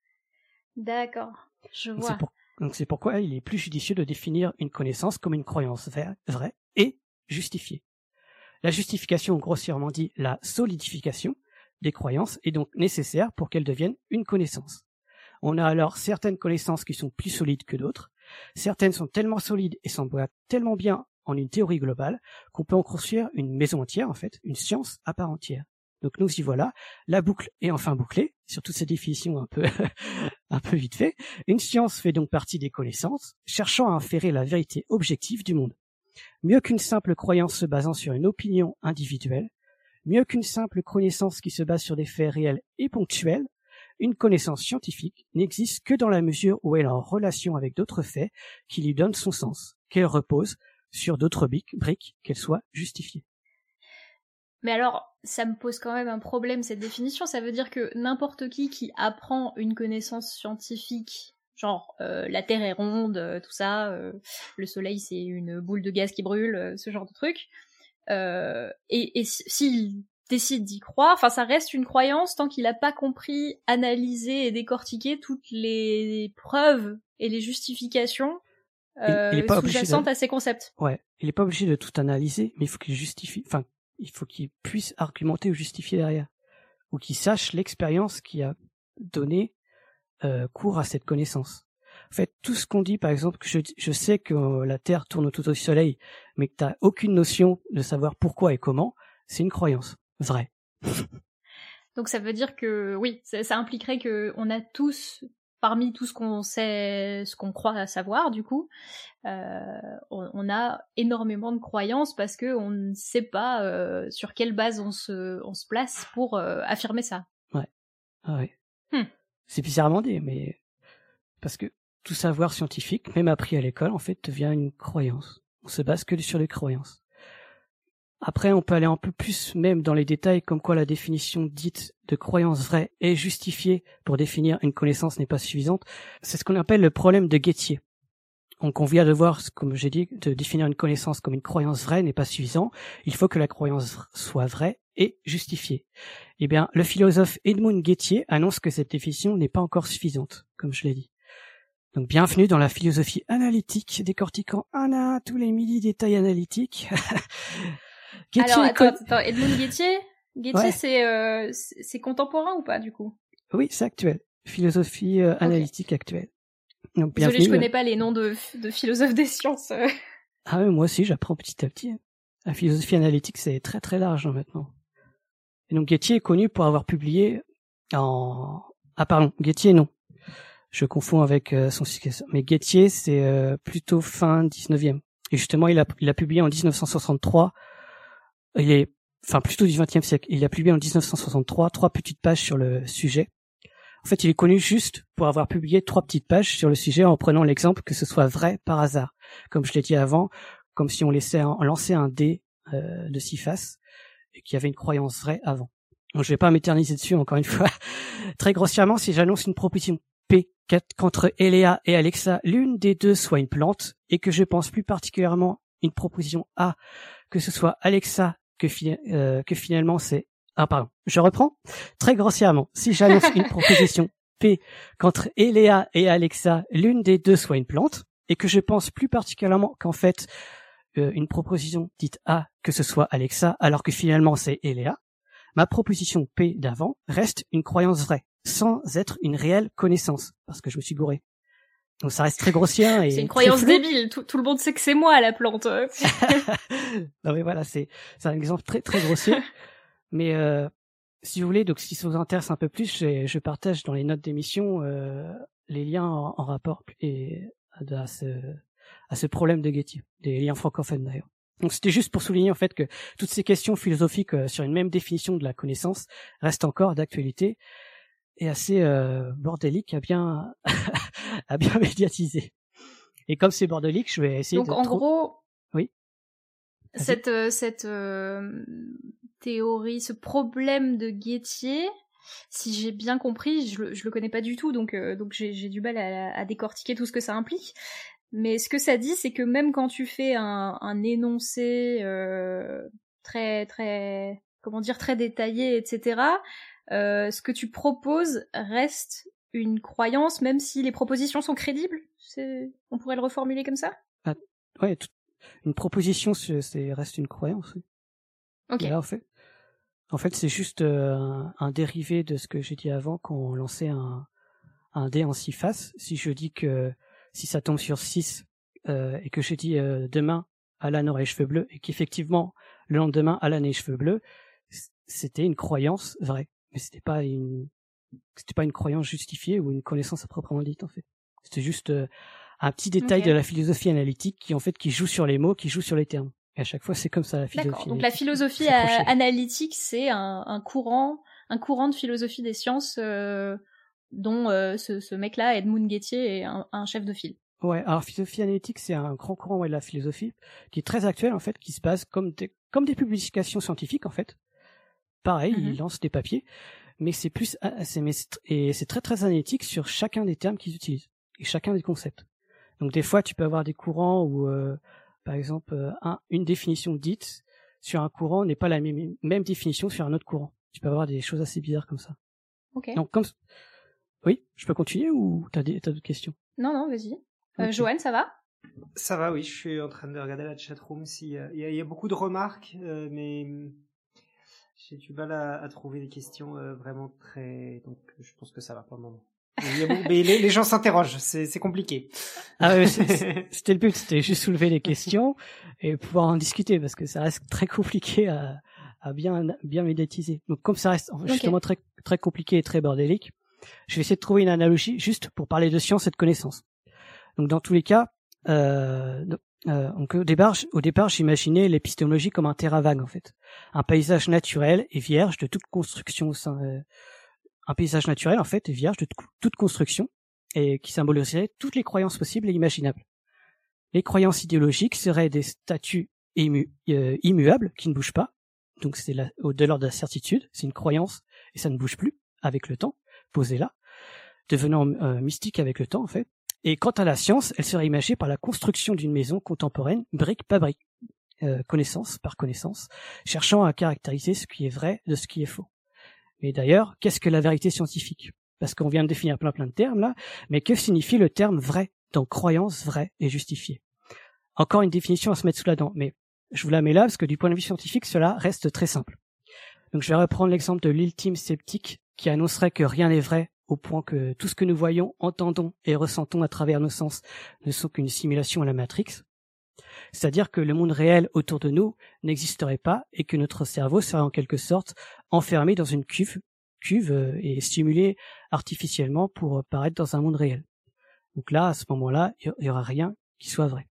D'accord, je vois. Donc c'est pourquoi il est plus judicieux de définir une connaissance comme une croyance vraie et justifiée. La justification, grossièrement dit la solidification des croyances, est donc nécessaire pour qu'elles deviennent une connaissance. On a alors certaines connaissances qui sont plus solides que d'autres. Certaines sont tellement solides et s'emboîtent tellement bien en une théorie globale qu'on peut en construire une maison entière, en fait, une science à part entière. Donc nous y voilà, la boucle est enfin bouclée, sur toutes ces définitions un peu, un peu vite fait. Une science fait donc partie des connaissances, cherchant à inférer la vérité objective du monde. Mieux qu'une simple croyance se basant sur une opinion individuelle, mieux qu'une simple connaissance qui se base sur des faits réels et ponctuels, une connaissance scientifique n'existe que dans la mesure où elle est en relation avec d'autres faits qui lui donnent son sens, qu'elle repose sur d'autres briques, qu'elle soit justifiée. Mais alors, ça me pose quand même un problème cette définition. Ça veut dire que n'importe qui qui apprend une connaissance scientifique, genre euh, la Terre est ronde, euh, tout ça, euh, le Soleil c'est une boule de gaz qui brûle, ce genre de truc, et, et s'il décide d'y croire, enfin ça reste une croyance tant qu'il n'a pas compris, analysé et décortiqué toutes les preuves et les justifications sous-jacentes à ces concepts. Ouais, il n'est pas obligé de tout analyser, mais il faut qu'il justifie, enfin il faut qu'il puisse argumenter ou justifier derrière, ou qu'il sache l'expérience qui a donné euh, cours à cette connaissance. En fait, tout ce qu'on dit, par exemple, que je, je sais que euh, la Terre tourne autour du Soleil, mais que tu n'as aucune notion de savoir pourquoi et comment, c'est une croyance vraie. Donc ça veut dire que oui, ça, ça impliquerait que on a tous parmi tout ce qu'on sait, ce qu'on croit savoir, du coup, euh, on, a énormément de croyances parce que on ne sait pas euh, sur quelle base on se, on se place pour euh, affirmer ça. Ouais. Ah ouais. Hmm. C'est bizarrement dit, mais parce que tout savoir scientifique, même appris à l'école, en fait, devient une croyance. On se base que sur les croyances. Après, on peut aller un peu plus même dans les détails, comme quoi la définition dite de croyance vraie est justifiée pour définir une connaissance n'est pas suffisante. C'est ce qu'on appelle le problème de Guettier. Donc on vient de voir, comme j'ai dit, de définir une connaissance comme une croyance vraie n'est pas suffisant. Il faut que la croyance soit vraie et justifiée. Eh bien, le philosophe Edmund Guettier annonce que cette définition n'est pas encore suffisante, comme je l'ai dit. Donc bienvenue dans la philosophie analytique, décortiquant un à un tous les mille détails analytiques. Alors, attends, attends, Edmund Guettier Guettier, c'est, euh, c'est contemporain ou pas, du coup? Oui, c'est actuel. Philosophie euh, analytique actuelle. Donc, Désolé, je connais pas les noms de, de philosophes des sciences. Euh. Ah oui, moi aussi, j'apprends petit à petit. La philosophie analytique, c'est très très large hein, maintenant. Et donc, Guettier est connu pour avoir publié en... Ah pardon, Guettier, non. Je confonds avec euh, son successeur. Mais Guettier, c'est plutôt fin 19e. Et justement, il a, il a publié en 1963 il est, enfin plutôt du XXe siècle. Il a publié en 1963 trois petites pages sur le sujet. En fait, il est connu juste pour avoir publié trois petites pages sur le sujet en prenant l'exemple que ce soit vrai par hasard, comme je l'ai dit avant, comme si on laissait un, lançait un dé euh, de six faces et qu'il y avait une croyance vraie avant. Donc, je vais pas m'éterniser dessus encore une fois. Très grossièrement, si j'annonce une proposition P qu'entre Eléa et Alexa, l'une des deux soit une plante, et que je pense plus particulièrement une proposition A, que ce soit Alexa que, euh, que finalement c'est... Ah pardon, je reprends. Très grossièrement, si j'annonce une proposition P qu'entre Eléa et Alexa, l'une des deux soit une plante, et que je pense plus particulièrement qu'en fait euh, une proposition dite A que ce soit Alexa, alors que finalement c'est Eléa, ma proposition P d'avant reste une croyance vraie, sans être une réelle connaissance, parce que je me suis gouré. Donc ça reste très grossier et c'est une croyance débile. Tout, le monde sait que c'est moi la plante. non mais voilà, c'est c'est un exemple très très grossier. mais euh, si vous voulez, donc si ça vous intéresse un peu plus, je, je partage dans les notes d'émission euh, les liens en, rapport et à, ce à ce problème de Getty, des liens francophones d'ailleurs. Donc c'était juste pour souligner en fait que toutes ces questions philosophiques euh, sur une même définition de la connaissance restent encore d'actualité et assez euh, bordélique à bien à bien médiatiser. Et comme c'est bordélique, je vais essayer Donc en gros, oui. Cette euh, cette euh, théorie, ce problème de Guettier, si j'ai bien compris, je le, je le connais pas du tout, donc euh, donc j'ai du mal à, à, décortiquer tout ce que ça implique. Mais ce que ça dit, c'est que même quand tu fais un, un énoncé très très comment dire très détaillé, etc. Euh, ce que tu proposes reste une croyance, même si les propositions sont crédibles? On pourrait le reformuler comme ça? Ah, Ouais, une proposition, c'est reste une croyance. Ok. en fait, en fait c'est juste euh, un, dérivé de ce que j'ai dit avant quand on lançait un, un dé en six faces. Si je dis que si ça tombe sur 6 euh, et que je dis demain Alan aura les cheveux bleus et qu'effectivement le lendemain Alan a les cheveux bleus, c'était une croyance vraie, mais c'était pas une c'était pas une croyance justifiée ou une connaissance à proprement dite en fait. C'était juste euh, un petit détail de la philosophie analytique qui en fait qui joue sur les mots, qui joue sur les termes. Et à chaque fois, c'est comme ça la philosophie. Donc la philosophie analytique, c'est un, un, courant, un courant de philosophie des sciences euh, dont euh, ce, ce mec-là, Edmund Gettier, est un, un, chef de file. Ouais, alors philosophie analytique, c'est un grand courant ouais, de la philosophie qui est très actuel en fait, qui se base comme des, comme des publications scientifiques en fait. Pareil, il mm-hmm. lance des papiers, mais c'est plus et c'est très très analytique sur chacun des termes qu'ils utilisent et chacun des concepts. Donc des fois, tu peux avoir des courants où, euh, par exemple, euh, un, une définition dite sur un courant n'est pas la même, même, définition sur un autre courant. Tu peux avoir des choses assez bizarres comme ça. Ok. Donc comme oui, je peux continuer ou t'as d'autres questions? Non non, vas-y. Euh, Joanne, ça va? Ça va, oui. Je suis en train de regarder la chatroom. Si il y, y, a beaucoup de remarques, mais j'ai du mal à, à, trouver des questions vraiment très. Donc je pense que ça va pour le moment mais les, gens s'interrogent, c'est compliqué. Ah c'était le but, c'était juste soulever les questions et pouvoir en discuter parce que ça reste très compliqué à, à bien bien médiatiser. Donc comme ça reste justement très très compliqué et très bordélique, je vais essayer de trouver une analogie juste pour parler de science et de connaissance. Donc dans tous les cas, euh, euh, au départ, j'imaginais l'épistémologie comme un terrain vague en fait, un paysage naturel et vierge de toute construction euh, un paysage naturel en fait vierge de toute construction et qui symboliserait toutes les croyances possibles et imaginables. Les croyances idéologiques seraient des statuts euh, immuables qui ne bougent pas, donc c'est de l'ordre de la certitude, c'est une croyance et ça ne bouge plus avec le temps, posée là, devenant mystique avec le temps en fait. Et quant à la science, elle serait imagée par la construction d'une maison contemporaine, brique par brique, euh, connaissance par connaissance, cherchant à caractériser ce qui est vrai de ce qui est faux. Mais d'ailleurs, qu'est-ce que la vérité scientifique? Parce qu'on vient de définir plein plein de termes là, mais que signifie le terme vrai Donc croyance vraie et justifiée? Encore une définition à se mettre sous la dent, mais je vous la mets là parce que du point de vue scientifique, cela reste très simple. Donc je vais reprendre l'exemple de l'ultime sceptique qui annoncerait que rien n'est vrai au point que tout ce que nous voyons, entendons et ressentons à travers nos sens ne sont qu'une simulation à la Matrix. C'est-à-dire que le monde réel autour de nous n'existerait pas et que notre cerveau serait en quelque sorte enfermé dans une cuve, cuve euh, et stimulé artificiellement pour paraître dans un monde réel. Donc là, à ce moment-là, il n'y aura rien qui soit vrai.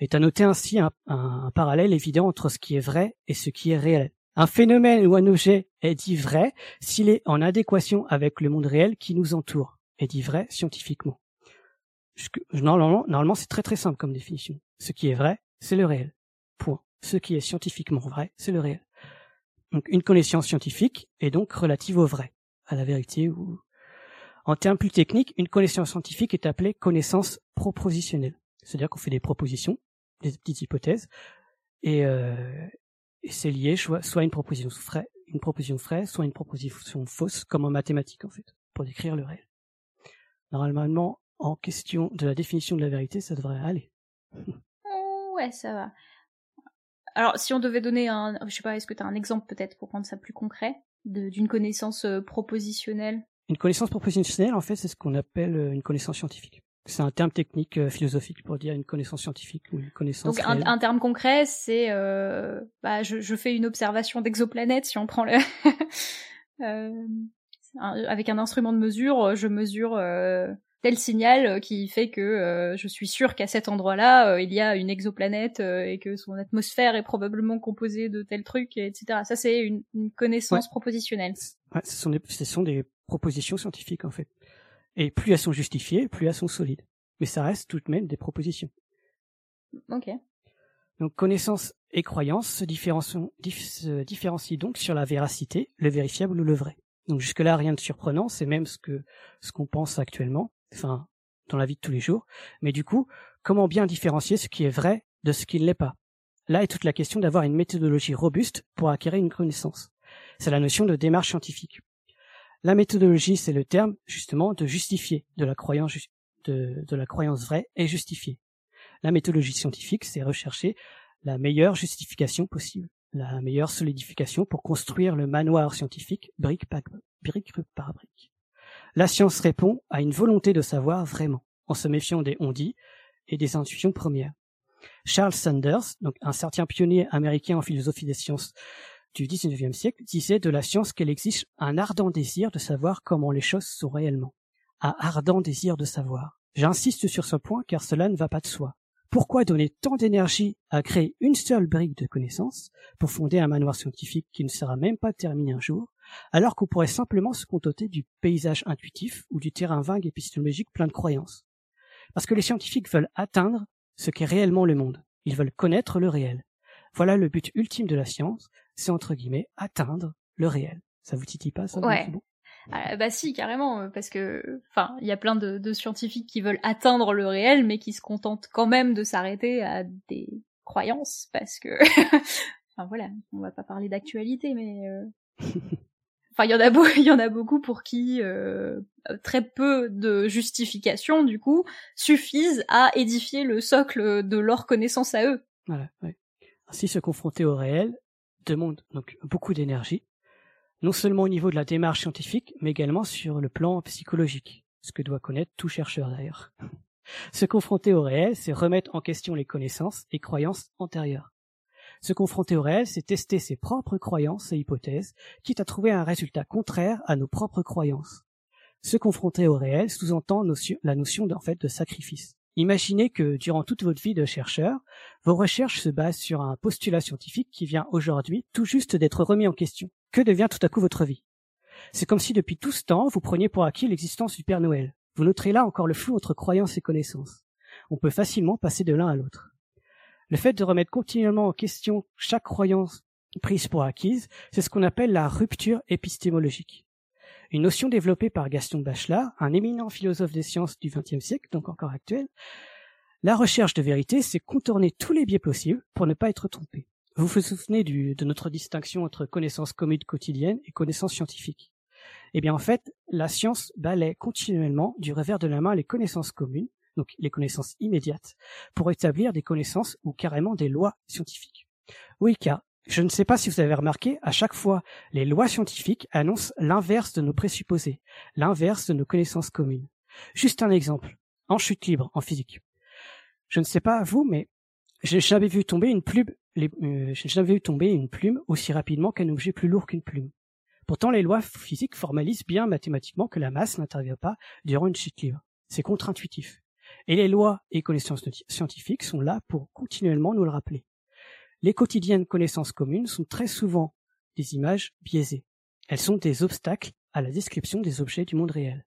Et à noter ainsi un, un, parallèle évident entre ce qui est vrai et ce qui est réel. Un phénomène ou un objet est dit vrai s'il est en adéquation avec le monde réel qui nous entoure, est dit vrai scientifiquement. Normalement, normalement c'est très très simple comme définition. Ce qui est vrai, c'est le réel. Point. Ce qui est scientifiquement vrai, c'est le réel. Donc une connaissance scientifique est donc relative au vrai, à la vérité ou en termes plus techniques, une connaissance scientifique est appelée connaissance propositionnelle. C'est-à-dire qu'on fait des propositions, des petites hypothèses, et, euh, et c'est lié soit, soit une proposition vraie, une proposition vraie, soit une proposition fausse, comme en mathématiques en fait, pour décrire le réel. Normalement, en question de la définition de la vérité, ça devrait aller. ouais, ça va. Alors, si on devait donner un, je sais pas, est-ce que tu as un exemple peut-être pour rendre ça plus concret d'une connaissance euh, propositionnelle? Une connaissance propositionnelle, en fait, c'est ce qu'on appelle euh, une connaissance scientifique. C'est un terme technique euh, philosophique pour dire une connaissance scientifique ou une connaissance. Donc un, terme concret, c'est, bah, je, fais une observation d'exoplanète. Si on prend le, avec un instrument de mesure, je mesure tel signal euh, qui fait que euh, je suis sûr qu'à cet endroit-là, euh, il y a une exoplanète et que son atmosphère est probablement composée de tel truc, etc. Ça, c'est une, connaissance propositionnelle. Ouais, ce sont, des, ce sont des propositions scientifiques, en fait. Et plus elles sont justifiées, plus elles sont solides. Mais ça reste tout de même des propositions. Ok. Donc connaissance et croyance se différencient, se différencient donc sur la véracité, le vérifiable ou le vrai. Donc jusque-là, rien de surprenant, c'est même ce que ce qu'on pense actuellement enfin dans la vie de tous les jours. Mais du coup, comment bien différencier ce qui est vrai de ce qui ne l'est pas? Là est toute la question d'avoir une méthodologie robuste pour acquérir une connaissance. C'est la notion de démarche scientifique. La méthodologie, c'est le terme justement de justifier de la croyance vraie et justifiée. La méthodologie scientifique, c'est rechercher la meilleure justification possible, la meilleure solidification pour construire le manoir scientifique brique par brique. La science répond à une volonté de savoir vraiment, en se méfiant des on-dit et des intuitions premières. Charles Sanders, donc un certain pionnier américain en philosophie des sciences du XIXe siècle disait de la science qu'elle exige un ardent désir de savoir comment les choses sont réellement. Un ardent désir de savoir. J'insiste sur ce point car cela ne va pas de soi. Pourquoi donner tant d'énergie à créer une seule brique de connaissances pour fonder un manoir scientifique qui ne sera même pas terminé un jour, alors qu'on pourrait simplement se contenter du paysage intuitif ou du terrain vague épistémologique plein de croyances? Parce que les scientifiques veulent atteindre ce qu'est réellement le monde. Ils veulent connaître le réel. Voilà le but ultime de la science, c'est entre guillemets atteindre le réel. Ça vous titille pas ça Ouais. Ah, bah si, carrément, euh, parce que, enfin, il y a plein de, scientifiques qui veulent atteindre le réel, mais qui se contentent quand même de s'arrêter à des croyances, parce que, enfin voilà, on va pas parler d'actualité, mais, euh, enfin, il y en a il y en a beaucoup pour qui euh, très peu de justifications, du coup, suffisent à édifier le socle de leur connaissance à eux. Voilà, ouais. Ainsi, se confronter au réel demande donc beaucoup d'énergie, non seulement au niveau de la démarche scientifique, mais également sur le plan psychologique, ce que doit connaître tout chercheur d'ailleurs. Se confronter au réel, c'est remettre en question les connaissances et croyances antérieures. Se confronter au réel, c'est tester ses propres croyances et hypothèses, quitte à trouver un résultat contraire à nos propres croyances. Se confronter au réel sous-entend la notion en fait de sacrifice. Imaginez que durant toute votre vie de chercheur, vos recherches se basent sur un postulat scientifique qui vient aujourd'hui tout juste d'être remis en question. Que devient tout à coup votre vie? C'est comme si depuis tout ce temps, vous preniez pour acquis l'existence du Père Noël. Vous noterez là encore le flou entre croyances et connaissances. On peut facilement passer de l'un à l'autre. Le fait de remettre continuellement en question chaque croyance prise pour acquise, c'est ce qu'on appelle la rupture épistémologique une notion développée par Gaston Bachelard, un éminent philosophe des sciences du XXe siècle, donc encore actuel. La recherche de vérité, c'est contourner tous les biais possibles pour ne pas être trompé. Vous vous souvenez de notre distinction entre connaissances communes quotidiennes et connaissances scientifiques Eh bien, en fait, la science balaie continuellement du revers de la main les connaissances communes, donc les connaissances immédiates, pour établir des connaissances ou carrément des lois scientifiques. Oui, car je ne sais pas si vous avez remarqué, à chaque fois, les lois scientifiques annoncent l'inverse de nos présupposés, l'inverse de nos connaissances communes. Juste un exemple, en chute libre, en physique. Je ne sais pas vous, mais j'ai jamais euh, jamais vu tomber une plume aussi rapidement qu'un objet plus lourd qu'une plume. Pourtant, les lois physiques formalisent bien mathématiquement que la masse n'intervient pas durant une chute libre. C'est contre-intuitif. Et les lois et connaissances scientifiques sont là pour continuellement nous le rappeler. Les quotidiennes connaissances communes sont très souvent des images biaisées. Elles sont des obstacles à la description des objets du monde réel.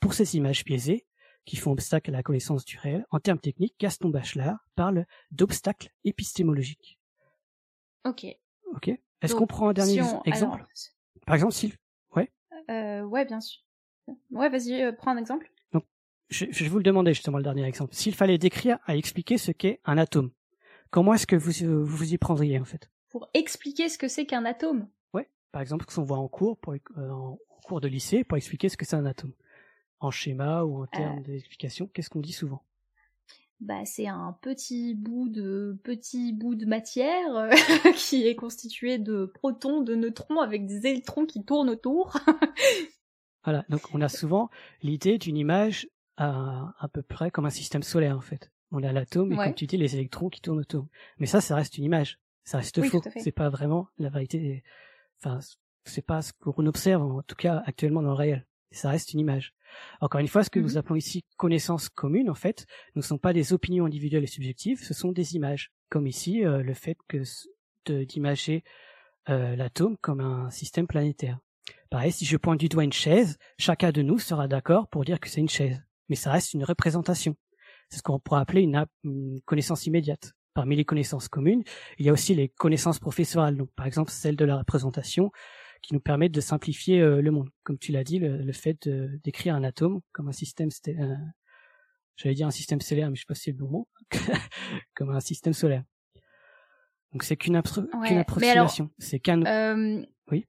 Pour ces images biaisées, qui font obstacle à la connaissance du réel, en termes techniques, Gaston Bachelard parle d'obstacles épistémologiques. Ok. Ok. Est-ce qu'on prend un dernier exemple Par exemple, Sylve Ouais. Euh, ouais, bien sûr. Ouais, vas-y, euh, prends un exemple. Donc, je, je vous le demander justement le dernier exemple. S'il fallait décrire à expliquer ce qu'est un atome, Comment est-ce que vous, euh, vous y prendriez en fait? Pour expliquer ce que c'est qu'un atome Ouais, par exemple, ce qu'on voit en cours, pour, euh, en cours de lycée, pour expliquer ce que c'est un atome. En schéma ou en termes euh. d'explication, qu'est-ce qu'on dit souvent? Bah, c'est un petit bout de petit bout de matière qui est constitué de protons, de neutrons avec des électrons qui tournent autour. voilà, donc on a souvent l'idée d'une image à, à peu près comme un système solaire en fait on a l'atome et comme tu dis les électrons qui tournent autour. Mais ça, ça reste une image, ça reste faux. C'est pas vraiment la vérité. Enfin, c'est pas ce qu'on observe en tout cas actuellement dans le réel. Ça reste une image. Encore une fois, ce que nous mhm. appelons ici connaissances communes, en fait, ne sont pas des opinions individuelles et subjectives, ce sont des images. Comme ici, euh, le fait que d'imager euh, l'atome comme un système planétaire. Pareil, si je pointe du doigt une chaise, chacun de nous sera d'accord pour dire que c'est une chaise. Mais ça reste une représentation. C'est ce qu'on pourrait appeler une, connaissance immédiate. Parmi les connaissances communes, il y a aussi les connaissances professorales, donc par exemple celle de la représentation, qui nous permettent de simplifier euh, le monde. Comme tu l'as dit, le, fait de d'écrire un atome comme un système, euh, j'allais dire un système stellaire, mais je sais pas si c'est le bon mot, comme un système solaire. Donc c'est qu'une approximation. C'est qu'un. Euh, oui.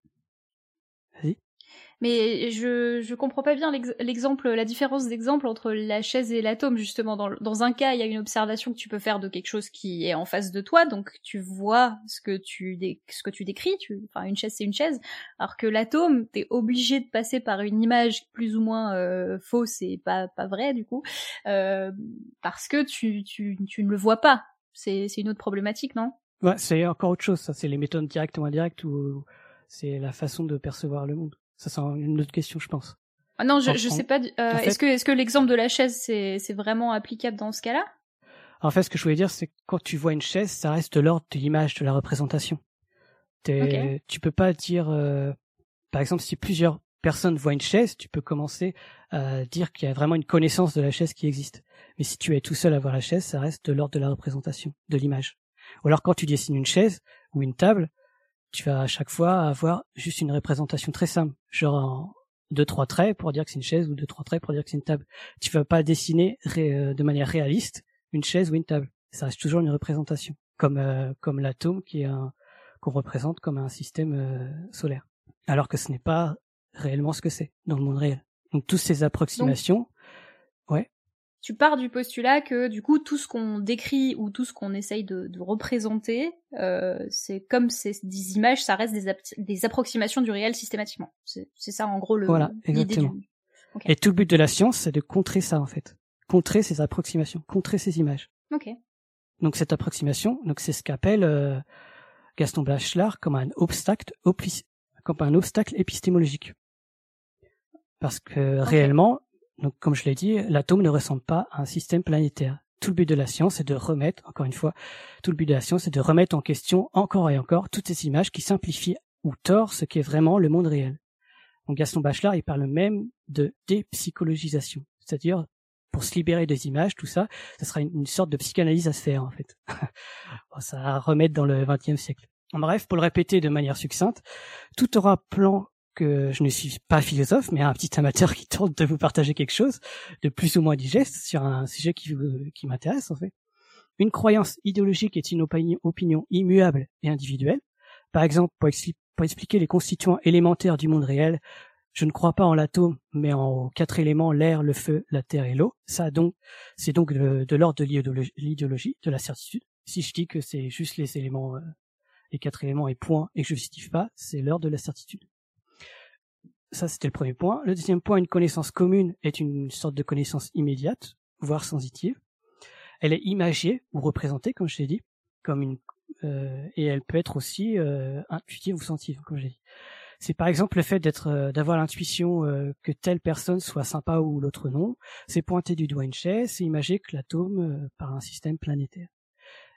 Mais je je comprends pas bien l'exemple, la différence d'exemple entre la chaise et l'atome justement. Dans, dans un cas, il y a une observation que tu peux faire de quelque chose qui est en face de toi, donc tu vois ce que tu ce que tu décris. Tu, enfin, une chaise c'est une chaise, alors que l'atome, t'es obligé de passer par une image plus ou moins euh, fausse et pas pas vraie du coup, euh, parce que tu tu tu ne le vois pas. C'est c'est une autre problématique, non? Ouais, c'est encore autre chose. Ça, c'est les méthodes directes ou indirectes ou c'est la façon de percevoir le monde. Ça, c'est une autre question, je pense. Ah non, je, je sais pas. Euh, est-ce que, est-ce que l'exemple de la chaise, c'est, c'est vraiment applicable dans ce cas-là? En fait, ce que je voulais dire, c'est que quand tu vois une chaise, ça reste de l'ordre de l'image, de la représentation. Okay. Tu peux pas dire, euh, par exemple, si plusieurs personnes voient une chaise, tu peux commencer à dire qu'il y a vraiment une connaissance de la chaise qui existe. Mais si tu es tout seul à voir la chaise, ça reste de l'ordre de la représentation, de l'image. Ou alors quand tu dessines une chaise ou une table, tu vas à chaque fois avoir juste une représentation très simple, genre deux trois traits pour dire que c'est une chaise ou deux trois traits pour dire que c'est une table. Tu vas pas dessiner euh, de manière réaliste une chaise ou une table. Ça reste toujours une représentation, comme euh, comme l'atome qui est qu'on représente comme un système euh, solaire, alors que ce n'est pas réellement ce que c'est dans le monde réel. Donc toutes ces approximations, tu pars du postulat que du coup tout ce qu'on décrit ou tout ce qu'on essaye de, de représenter, euh, c'est comme c'est des images, ça reste des, des approximations du réel systématiquement. C'est ça en gros le voilà exactement. Du... Et tout le but de la science, c'est de contrer ça en fait, contrer ces approximations, contrer ces images. Ok. Donc cette approximation, donc c'est ce qu'appelle euh, Gaston Bachelard comme un obstacle, comme un obstacle épistémologique. Parce que réellement, donc, comme je l'ai dit, l'atome ne ressemble pas à un système planétaire. Tout le but de la science est de remettre, encore une fois, tout le but de la science est de remettre en question encore et encore toutes ces images qui simplifient ou tordent ce qu'est vraiment le monde réel. Donc Gaston Bachelard, il parle même de dépsychologisation, c'est-à-dire pour se libérer des images, tout ça, ce sera une, sorte de psychanalyse à se faire en fait. ça à remettre dans le XXe siècle. En bref, pour le répéter de manière succincte, tout aura plan que je ne suis pas philosophe, mais un petit amateur qui tente de vous partager quelque chose de plus ou moins digeste sur un sujet qui, m'intéresse en fait. Une croyance idéologique est une opinion immuable et individuelle. Par exemple, pour, expliquer les constituants élémentaires du monde réel, je ne crois pas en l'atome, mais en quatre éléments, l'air, le feu, la terre et l'eau. Ça donc, c'est donc de, l'ordre de l'idéologie, de la certitude. Si je dis que c'est juste les éléments, euh, les quatre éléments et point, et que je ne justifie pas, c'est l'ordre de la certitude. Ça, c'était le premier point. Le deuxième point, une connaissance commune est une sorte de connaissance immédiate, voire sensitive. Elle est imagée ou représentée, comme je l'ai dit, comme une euh, et elle peut être aussi euh, intuitive ou sensitive, comme j'ai dit. C'est par exemple le fait d'être, euh, d'avoir l'intuition que telle personne soit sympa ou l'autre non. C'est pointer du doigt une chaise, c'est imager que l'atome par un système planétaire.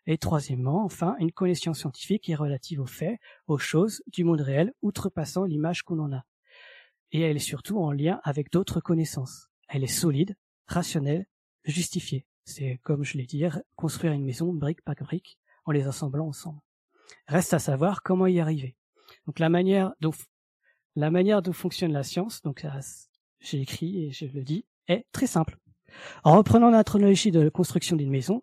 Et troisièmement, enfin, une connaissance scientifique est relative aux faits, aux choses du monde réel, outrepassant l'image qu'on en a et elle est surtout en lien avec d'autres connaissances. Elle est solide, rationnelle, justifiée. C'est, comme je l'ai dit, construire une maison brique par brique en les assemblant ensemble. Reste à savoir comment y arriver. Donc la manière dont la manière dont fonctionne la science, donc j'ai écrit et je le dis, est très simple. En reprenant la chronologie de la construction d'une maison,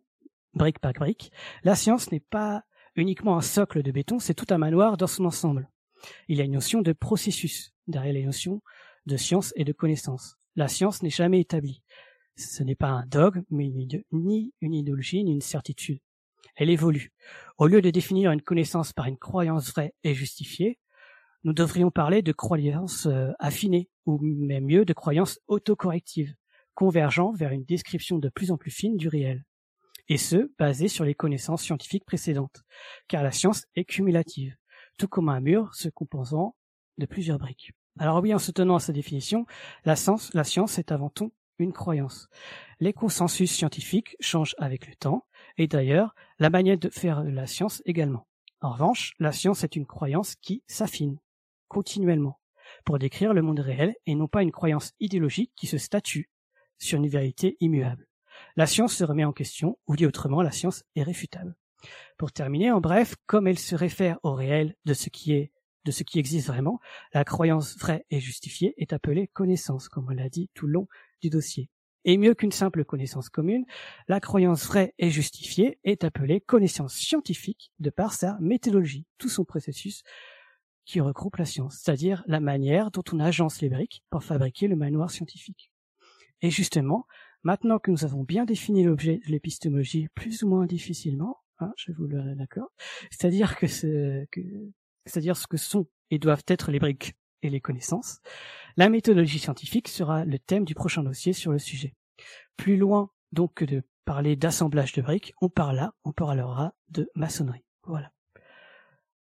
brique par brique, la science n'est pas uniquement un socle de béton, c'est tout un manoir dans son ensemble. Il y a une notion de processus derrière les notions de science et de connaissance. La science n'est jamais établie. Ce n'est pas un dogme, ni une idéologie, ni une certitude. Elle évolue. Au lieu de définir une connaissance par une croyance vraie et justifiée, nous devrions parler de croyances euh, affinées, ou même mieux de croyances autocorrectives, convergeant vers une description de plus en plus fine du réel. Et ce, basé sur les connaissances scientifiques précédentes, car la science est cumulative tout comme un mur se composant de plusieurs briques. Alors oui, en se tenant à sa définition, la science, la science est avant tout une croyance. Les consensus scientifiques changent avec le temps, et d'ailleurs, la manière de faire la science également. En revanche, la science est une croyance qui s'affine continuellement pour décrire le monde réel et non pas une croyance idéologique qui se statue sur une vérité immuable. La science se remet en question, ou dit autrement, la science est réfutable. Pour terminer, en bref, comme elle se réfère au réel de ce qui est de ce qui existe vraiment, la croyance vraie et justifiée est appelée connaissance, comme on l'a dit tout le long du dossier. Et mieux qu'une simple connaissance commune, la croyance vraie et justifiée est appelée connaissance scientifique de par sa méthodologie, tout son processus qui regroupe la science, c'est-à-dire la manière dont on agence les briques pour fabriquer le manoir scientifique. Et justement, maintenant que nous avons bien défini l'objet de l'épistémologie plus ou moins difficilement, Hein, je vous le d'accord. C'est-à-dire que, que c'est-à-dire ce que sont et doivent être les briques et les connaissances. La méthodologie scientifique sera le thème du prochain dossier sur le sujet. Plus loin donc que de parler d'assemblage de briques, on parlera, on parlera de maçonnerie. Voilà.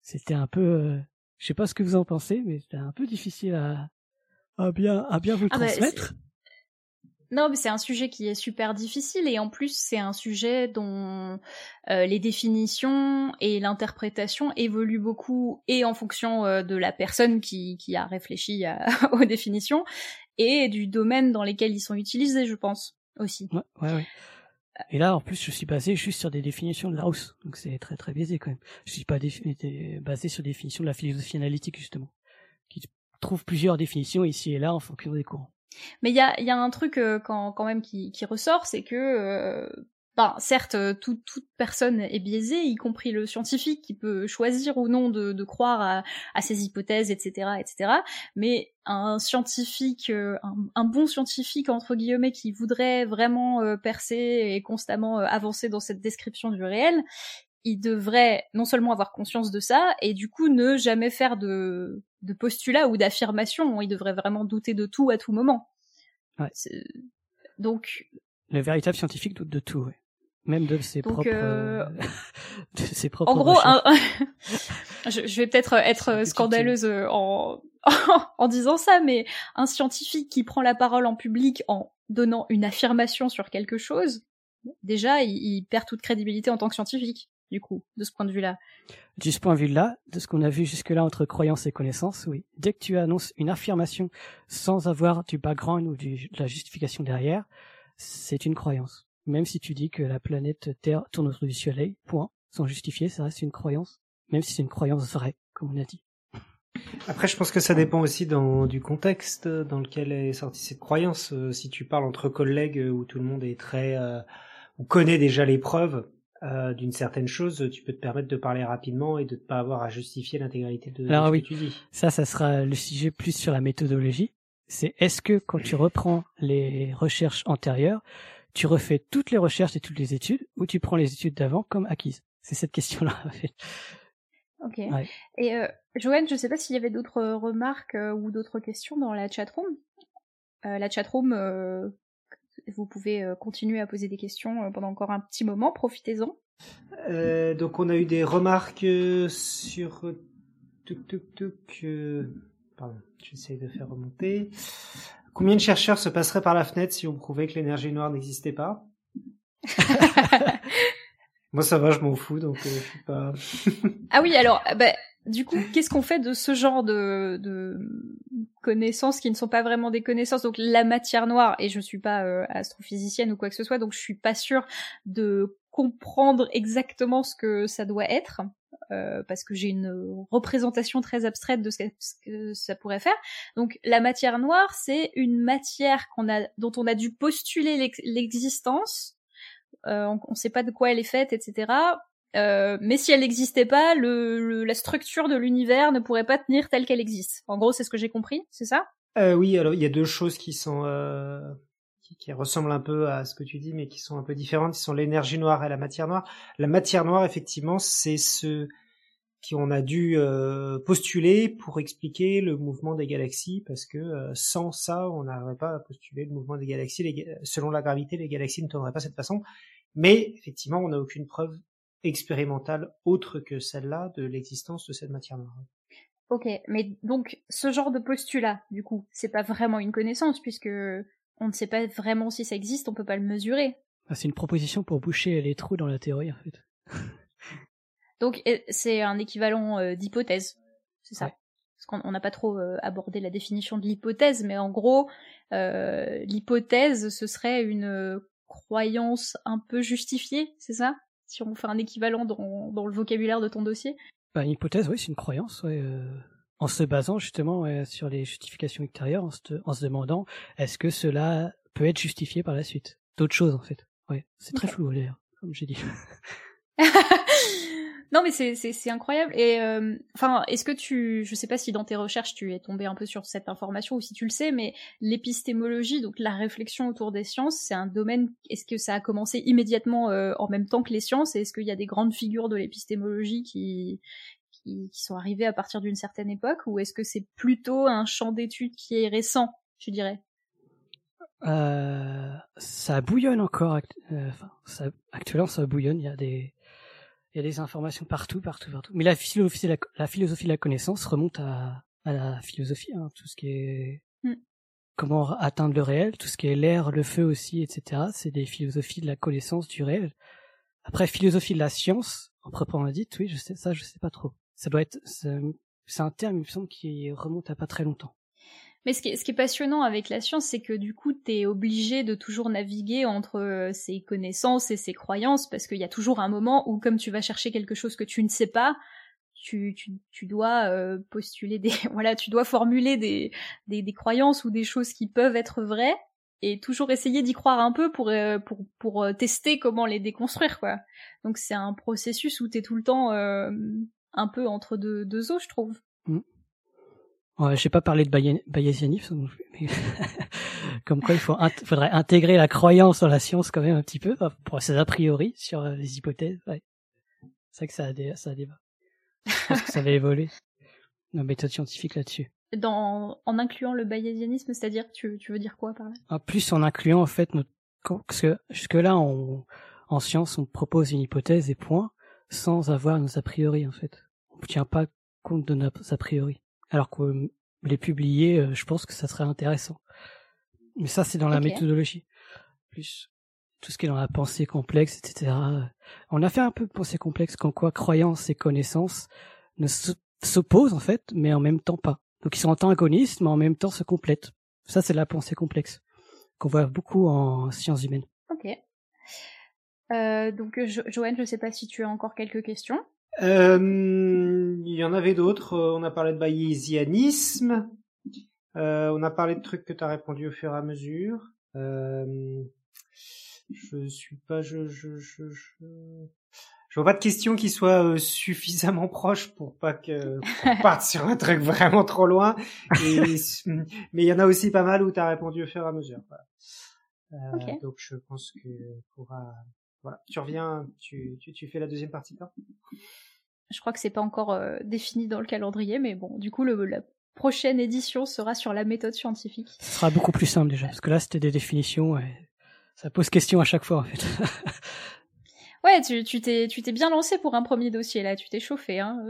c'était un peu, euh, je sais pas ce que vous en pensez, mais c'était un peu difficile à, à bien, à bien vous ah bah, transmettre. Non, mais c'est un sujet qui est super difficile et en plus c'est un sujet dont euh, les définitions et l'interprétation évoluent beaucoup et en fonction euh, de la personne qui, qui a réfléchi aux définitions et du domaine dans lequel ils sont utilisés, je pense aussi. Ouais, ouais, ouais. Et là, en plus, je suis basé juste sur des définitions de Larousse, donc c'est très très biaisé quand même. Je suis pas basé sur des définitions de la philosophie analytique justement, qui trouve plusieurs définitions ici et là en fonction des courants. Mais il y a, y a un truc euh, quand, même qui, ressort, c'est que euh, ben, certes, euh, toute personne est biaisée, y compris le scientifique qui peut choisir ou non de, de croire à, à, ses hypothèses, etc., etc. Mais un scientifique, un, bon scientifique entre guillemets, qui voudrait vraiment percer et constamment avancer dans cette description du réel, il devrait non seulement avoir conscience de ça et du coup ne jamais faire de, de postulat ou d'affirmation. Il devrait vraiment douter de tout à tout moment. Ouais. Donc le véritable scientifique doute de tout. Ouais même de ses propres euh, de ses propres en gros je, je, vais peut-être être scandaleuse euh, en en disant ça mais un scientifique qui prend la parole en public en donnant une affirmation sur quelque chose déjà il, perd toute crédibilité en tant que scientifique du coup de ce point de vue-là. De ce point de vue-là de ce qu'on a vu jusque-là entre croyance et connaissance oui. Dès que tu annonces une affirmation sans avoir du background ou du, de la justification derrière c'est une croyance. Même si tu dis que la planète Terre tourne autour du Soleil, point, sans justifier, ça reste une croyance, même si c'est une croyance vraie, comme on a dit. Après, je pense que ça dépend aussi dans, du contexte dans lequel est sortie cette croyance. Euh, si tu parles entre collègues où tout le monde est très euh, ou connaît déjà les preuves euh, d'une certaine chose, tu peux te permettre de parler rapidement et de ne pas avoir à justifier l'intégralité de, ce que tu dis. Ça, ça sera le sujet plus sur la méthodologie. C'est est-ce que quand tu reprends les recherches antérieures, tu refais toutes les recherches et toutes les études ou tu prends les études d'avant comme acquises? C'est cette question-là. Ok. Et euh, Joanne, je ne sais pas s'il y avait d'autres remarques euh, ou d'autres questions dans la chatroom. Euh, la chatroom, euh, vous pouvez euh, continuer à poser des questions pendant encore un petit moment, profitez-en. donc on a eu des remarques sur. Pardon, j'essaie de faire remonter. Combien de chercheurs se passeraient par la fenêtre si on prouvait que l'énergie noire n'existait pas? Moi, ça va, je m'en fous, donc euh, je suis pas. ah oui, alors, bah, du coup, qu'est-ce qu'on fait de ce genre de, de, connaissances qui ne sont pas vraiment des connaissances? Donc, la matière noire, et je suis pas euh, astrophysicienne ou quoi que ce soit, donc je suis pas sûre de comprendre exactement ce que ça doit être. Euh, parce que j'ai une représentation très abstraite de ce que, ça pourrait faire. Donc la matière noire, c'est une matière qu'on a, dont on a dû postuler l'existence. Euh, on ne sait pas de quoi elle est faite, etc. Euh, mais si elle n'existait pas, le, la structure de l'univers ne pourrait pas tenir telle qu'elle existe. En gros, c'est ce que j'ai compris, c'est ça? Oui, alors il y a deux choses qui sont qui, ressemblent un peu à ce que tu dis, mais qui sont un peu différentes. Qui sont l'énergie noire et la matière noire. La matière noire, effectivement, c'est ce qui on a dû euh, postuler pour expliquer le mouvement des galaxies, parce que euh, sans ça, on n'arriverait pas à postuler le mouvement des galaxies. selon la gravité, les galaxies ne tourneraient pas de cette façon. Mais effectivement, on n'a aucune preuve expérimentale autre que celle-là de l'existence de cette matière noire. Ok, mais donc ce genre de postulat, du coup, c'est pas vraiment une connaissance puisque on ne sait pas vraiment si ça existe, on peut pas le mesurer. Ah, c'est une proposition pour boucher les trous dans la théorie en fait. Donc c'est un équivalent euh, d'hypothèse, c'est ça? Parce qu'on n'a pas trop euh, abordé la définition de l'hypothèse, mais en gros, euh, l'hypothèse, ce serait une croyance un peu justifiée, c'est ça? Si on fait un équivalent dans, dans, le vocabulaire de ton dossier bah, Une hypothèse, oui, c'est une croyance, ouais, en se basant justement sur les justifications extérieures, en se, en se demandant est-ce que cela peut être justifié par la suite? D'autres choses, en fait. Ouais, c'est très flou, d'ailleurs, comme j'ai dit. Non, mais c'est incroyable. Et euh, enfin, est-ce que tu, je sais pas si dans tes recherches tu es tombé un peu sur cette information ou si tu le sais, mais l'épistémologie, donc la réflexion autour des sciences, c'est un domaine. Est-ce que ça a commencé immédiatement euh, en même temps que les sciences? Est-ce qu'il y a des grandes figures de l'épistémologie qui, qui sont arrivées à partir d'une certaine époque, ou est-ce que c'est plutôt un champ d'études qui est récent, je dirais? Euh, ça bouillonne encore. Euh, actuellement, ça bouillonne. Il y a des Il y a des informations partout, partout, partout. Mais la philosophie, de la, la philosophie de la connaissance remonte à, à la philosophie, hein, tout ce qui est mm. comment atteindre le réel, tout ce qui est l'air, le feu aussi, etc. C'est des philosophies de la connaissance du réel. Après, philosophie de la science, en proprement dit, oui, je sais ça, je sais pas trop. Ça doit être, c'est un terme, il me semble, qui remonte à pas très longtemps. Mais ce qui, est, ce qui est passionnant avec la science, c'est que du coup, tu es obligé de toujours naviguer entre euh, ces connaissances et ces croyances, parce qu'il y a toujours un moment où, comme tu vas chercher quelque chose que tu ne sais pas, tu, tu, tu dois euh, postuler des, voilà, tu dois formuler des, des, des, croyances ou des choses qui peuvent être vraies, et toujours essayer d'y croire un peu pour, euh, pour, pour tester comment les déconstruire, quoi. Donc c'est un processus où tu es tout le temps un peu entre deux, deux eaux, je trouve. Mmh. Ouais, j'ai pas parlé de bayésianisme, mais comme quoi il faut faudrait intégrer la croyance dans la science quand même un petit peu pour ses a priori sur euh, les hypothèses. Ouais. C'est vrai que ça a, des, ça a débat. Je pense que ça va évoluer la méthode scientifique là-dessus. Dans, en incluant le bayésianisme, c'est-à-dire tu, tu veux dire quoi par là? En plus, en incluant en fait notre, parce que jusque là, on, en science, on propose une hypothèse et point, sans avoir nos a priori en fait. On ne tient pas compte de nos a priori alors que les publier, euh, je pense que ça serait intéressant. Mais ça, c'est dans la méthodologie. Plus tout ce qui est dans la pensée complexe, etc. On a fait un peu de pensée complexe, qu'en quoi croyance et connaissance ne s'opposent en fait, mais en même temps pas. Donc ils sont antagonistes, mais en même temps se complètent. Ça, c'est la pensée complexe qu'on voit beaucoup en sciences humaines. Ok. Euh, donc, Joanne, je ne sais pas si tu as encore quelques questions. Euh, il y en avait d'autres. Euh, on a parlé de bayésianisme. Euh, on a parlé de trucs que tu as répondu au fur et à mesure. Euh, je suis pas, je, je, je, je, je vois pas de questions qui soient euh, suffisamment proches pour pas que qu'on parte sur un truc vraiment trop loin. Et, mais il y en a aussi pas mal où tu as répondu au fur et à mesure. Euh, Donc je pense que pourra voilà, tu reviens, tu, tu, tu fais la deuxième partie quand Je crois que c'est pas encore euh, défini dans le calendrier, mais bon, du coup, le, la prochaine édition sera sur la méthode scientifique. Ce sera beaucoup plus simple déjà, parce que là, c'était des définitions et ça pose question à chaque fois, en fait. ouais, tu, tu t'es, tu t'es bien lancé pour un premier dossier, là, tu t'es chauffé, hein.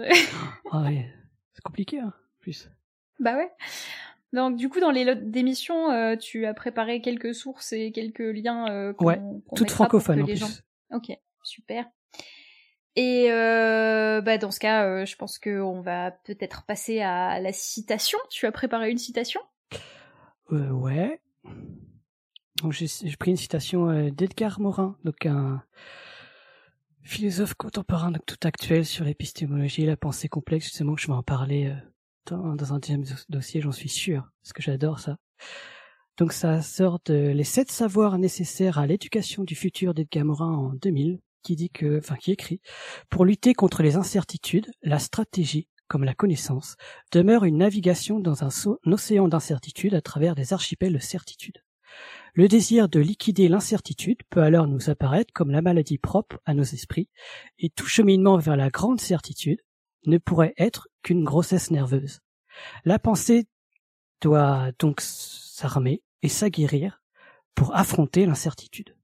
ah ouais, c'est compliqué, hein, plus. Bah ouais. Donc du coup dans les lots d'émissions, euh, tu as préparé quelques sources et quelques liens euh, ouais, toutes francophones en plus. Gens... Ok, super. Et euh, bah dans ce cas, euh, je pense qu'on va peut-être passer à la citation. Tu as préparé une citation? Ouais. Donc j'ai pris une citation d'Edgar Morin, donc un philosophe contemporain donc tout actuel sur l'épistémologie et la pensée complexe. Justement, je vais en parler dans un deuxième dossier, j'en suis sûr, parce que j'adore ça. Donc ça sort de Les sept savoirs nécessaires à l'éducation du futur d'Edgar Morin en 2000, qui dit que, enfin qui écrit, pour lutter contre les incertitudes, la stratégie, comme la connaissance, demeure une navigation dans un océan d'incertitudes à travers des archipels de certitudes. Le désir de liquider l'incertitude peut alors nous apparaître comme la maladie propre à nos esprits, et tout cheminement vers la grande certitude, ne pourrait être qu'une grossesse nerveuse. La pensée doit donc s'armer et s'aguerrir pour affronter l'incertitude.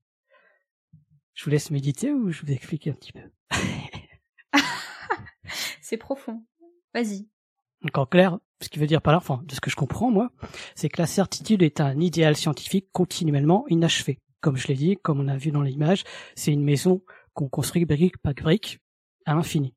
Je vous laisse méditer ou je vous explique un petit peu? C'est profond. Vas-y. Donc en clair, ce qui veut dire par là, enfin, de ce que je comprends moi, c'est que la certitude est un idéal scientifique continuellement inachevé. Comme je l'ai dit, comme on a vu dans l'image, c'est une maison qu'on construit brique par brique à l'infini.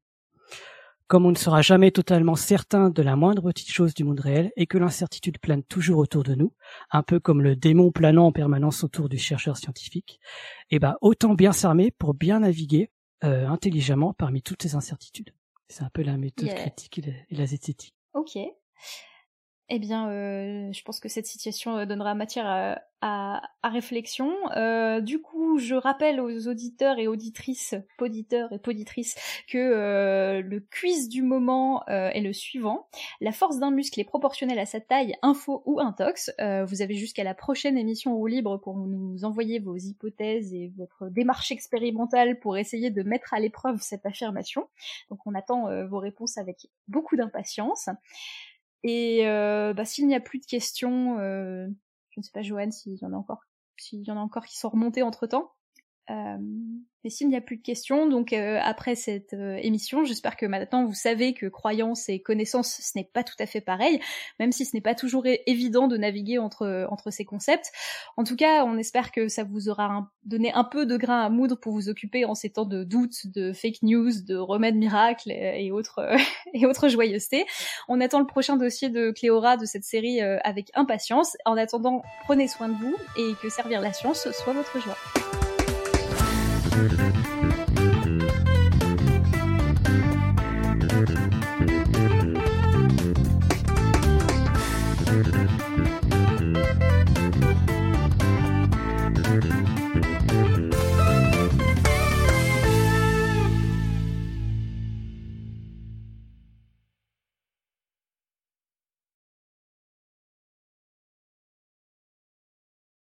Comme on ne sera jamais totalement certain de la moindre petite chose du monde réel et que l'incertitude plane toujours autour de nous, un peu comme le démon planant en permanence autour du chercheur scientifique, eh ben autant bien s'armer pour bien naviguer euh, intelligemment parmi toutes ces incertitudes. C'est un peu la méthode critique et la, zététique. Ok. Eh bien, euh, je pense que cette situation euh, donnera matière à, réflexion. Euh, du coup, je rappelle aux auditeurs et auditrices, poditeurs et poditrices, que le quiz du moment est le suivant. La force d'un muscle est proportionnelle à sa taille, info ou intox. Vous avez jusqu'à la prochaine émission au libre pour nous envoyer vos hypothèses et votre démarche expérimentale pour essayer de mettre à l'épreuve cette affirmation. Donc on attend vos réponses avec beaucoup d'impatience. Et bah, s'il n'y a plus de questions, je ne sais pas, Joanne, s'il y en a encore, s'il y en a encore qui sont remontés entre temps. Euh, mais s'il n'y a plus de questions, donc euh, après cette euh, émission, j'espère que maintenant vous savez que croyance et connaissance, ce n'est pas tout à fait pareil, même si ce n'est pas toujours évident de naviguer entre entre ces concepts. En tout cas, on espère que ça vous aura donné un peu de grain à moudre pour vous occuper en ces temps de doutes, de fake news, de remèdes miracles et, autres et autres joyeusetés. On attend le prochain dossier de Cléora de cette série avec impatience. En attendant, prenez soin de vous et que servir la science soit votre joie. Mm-hmm.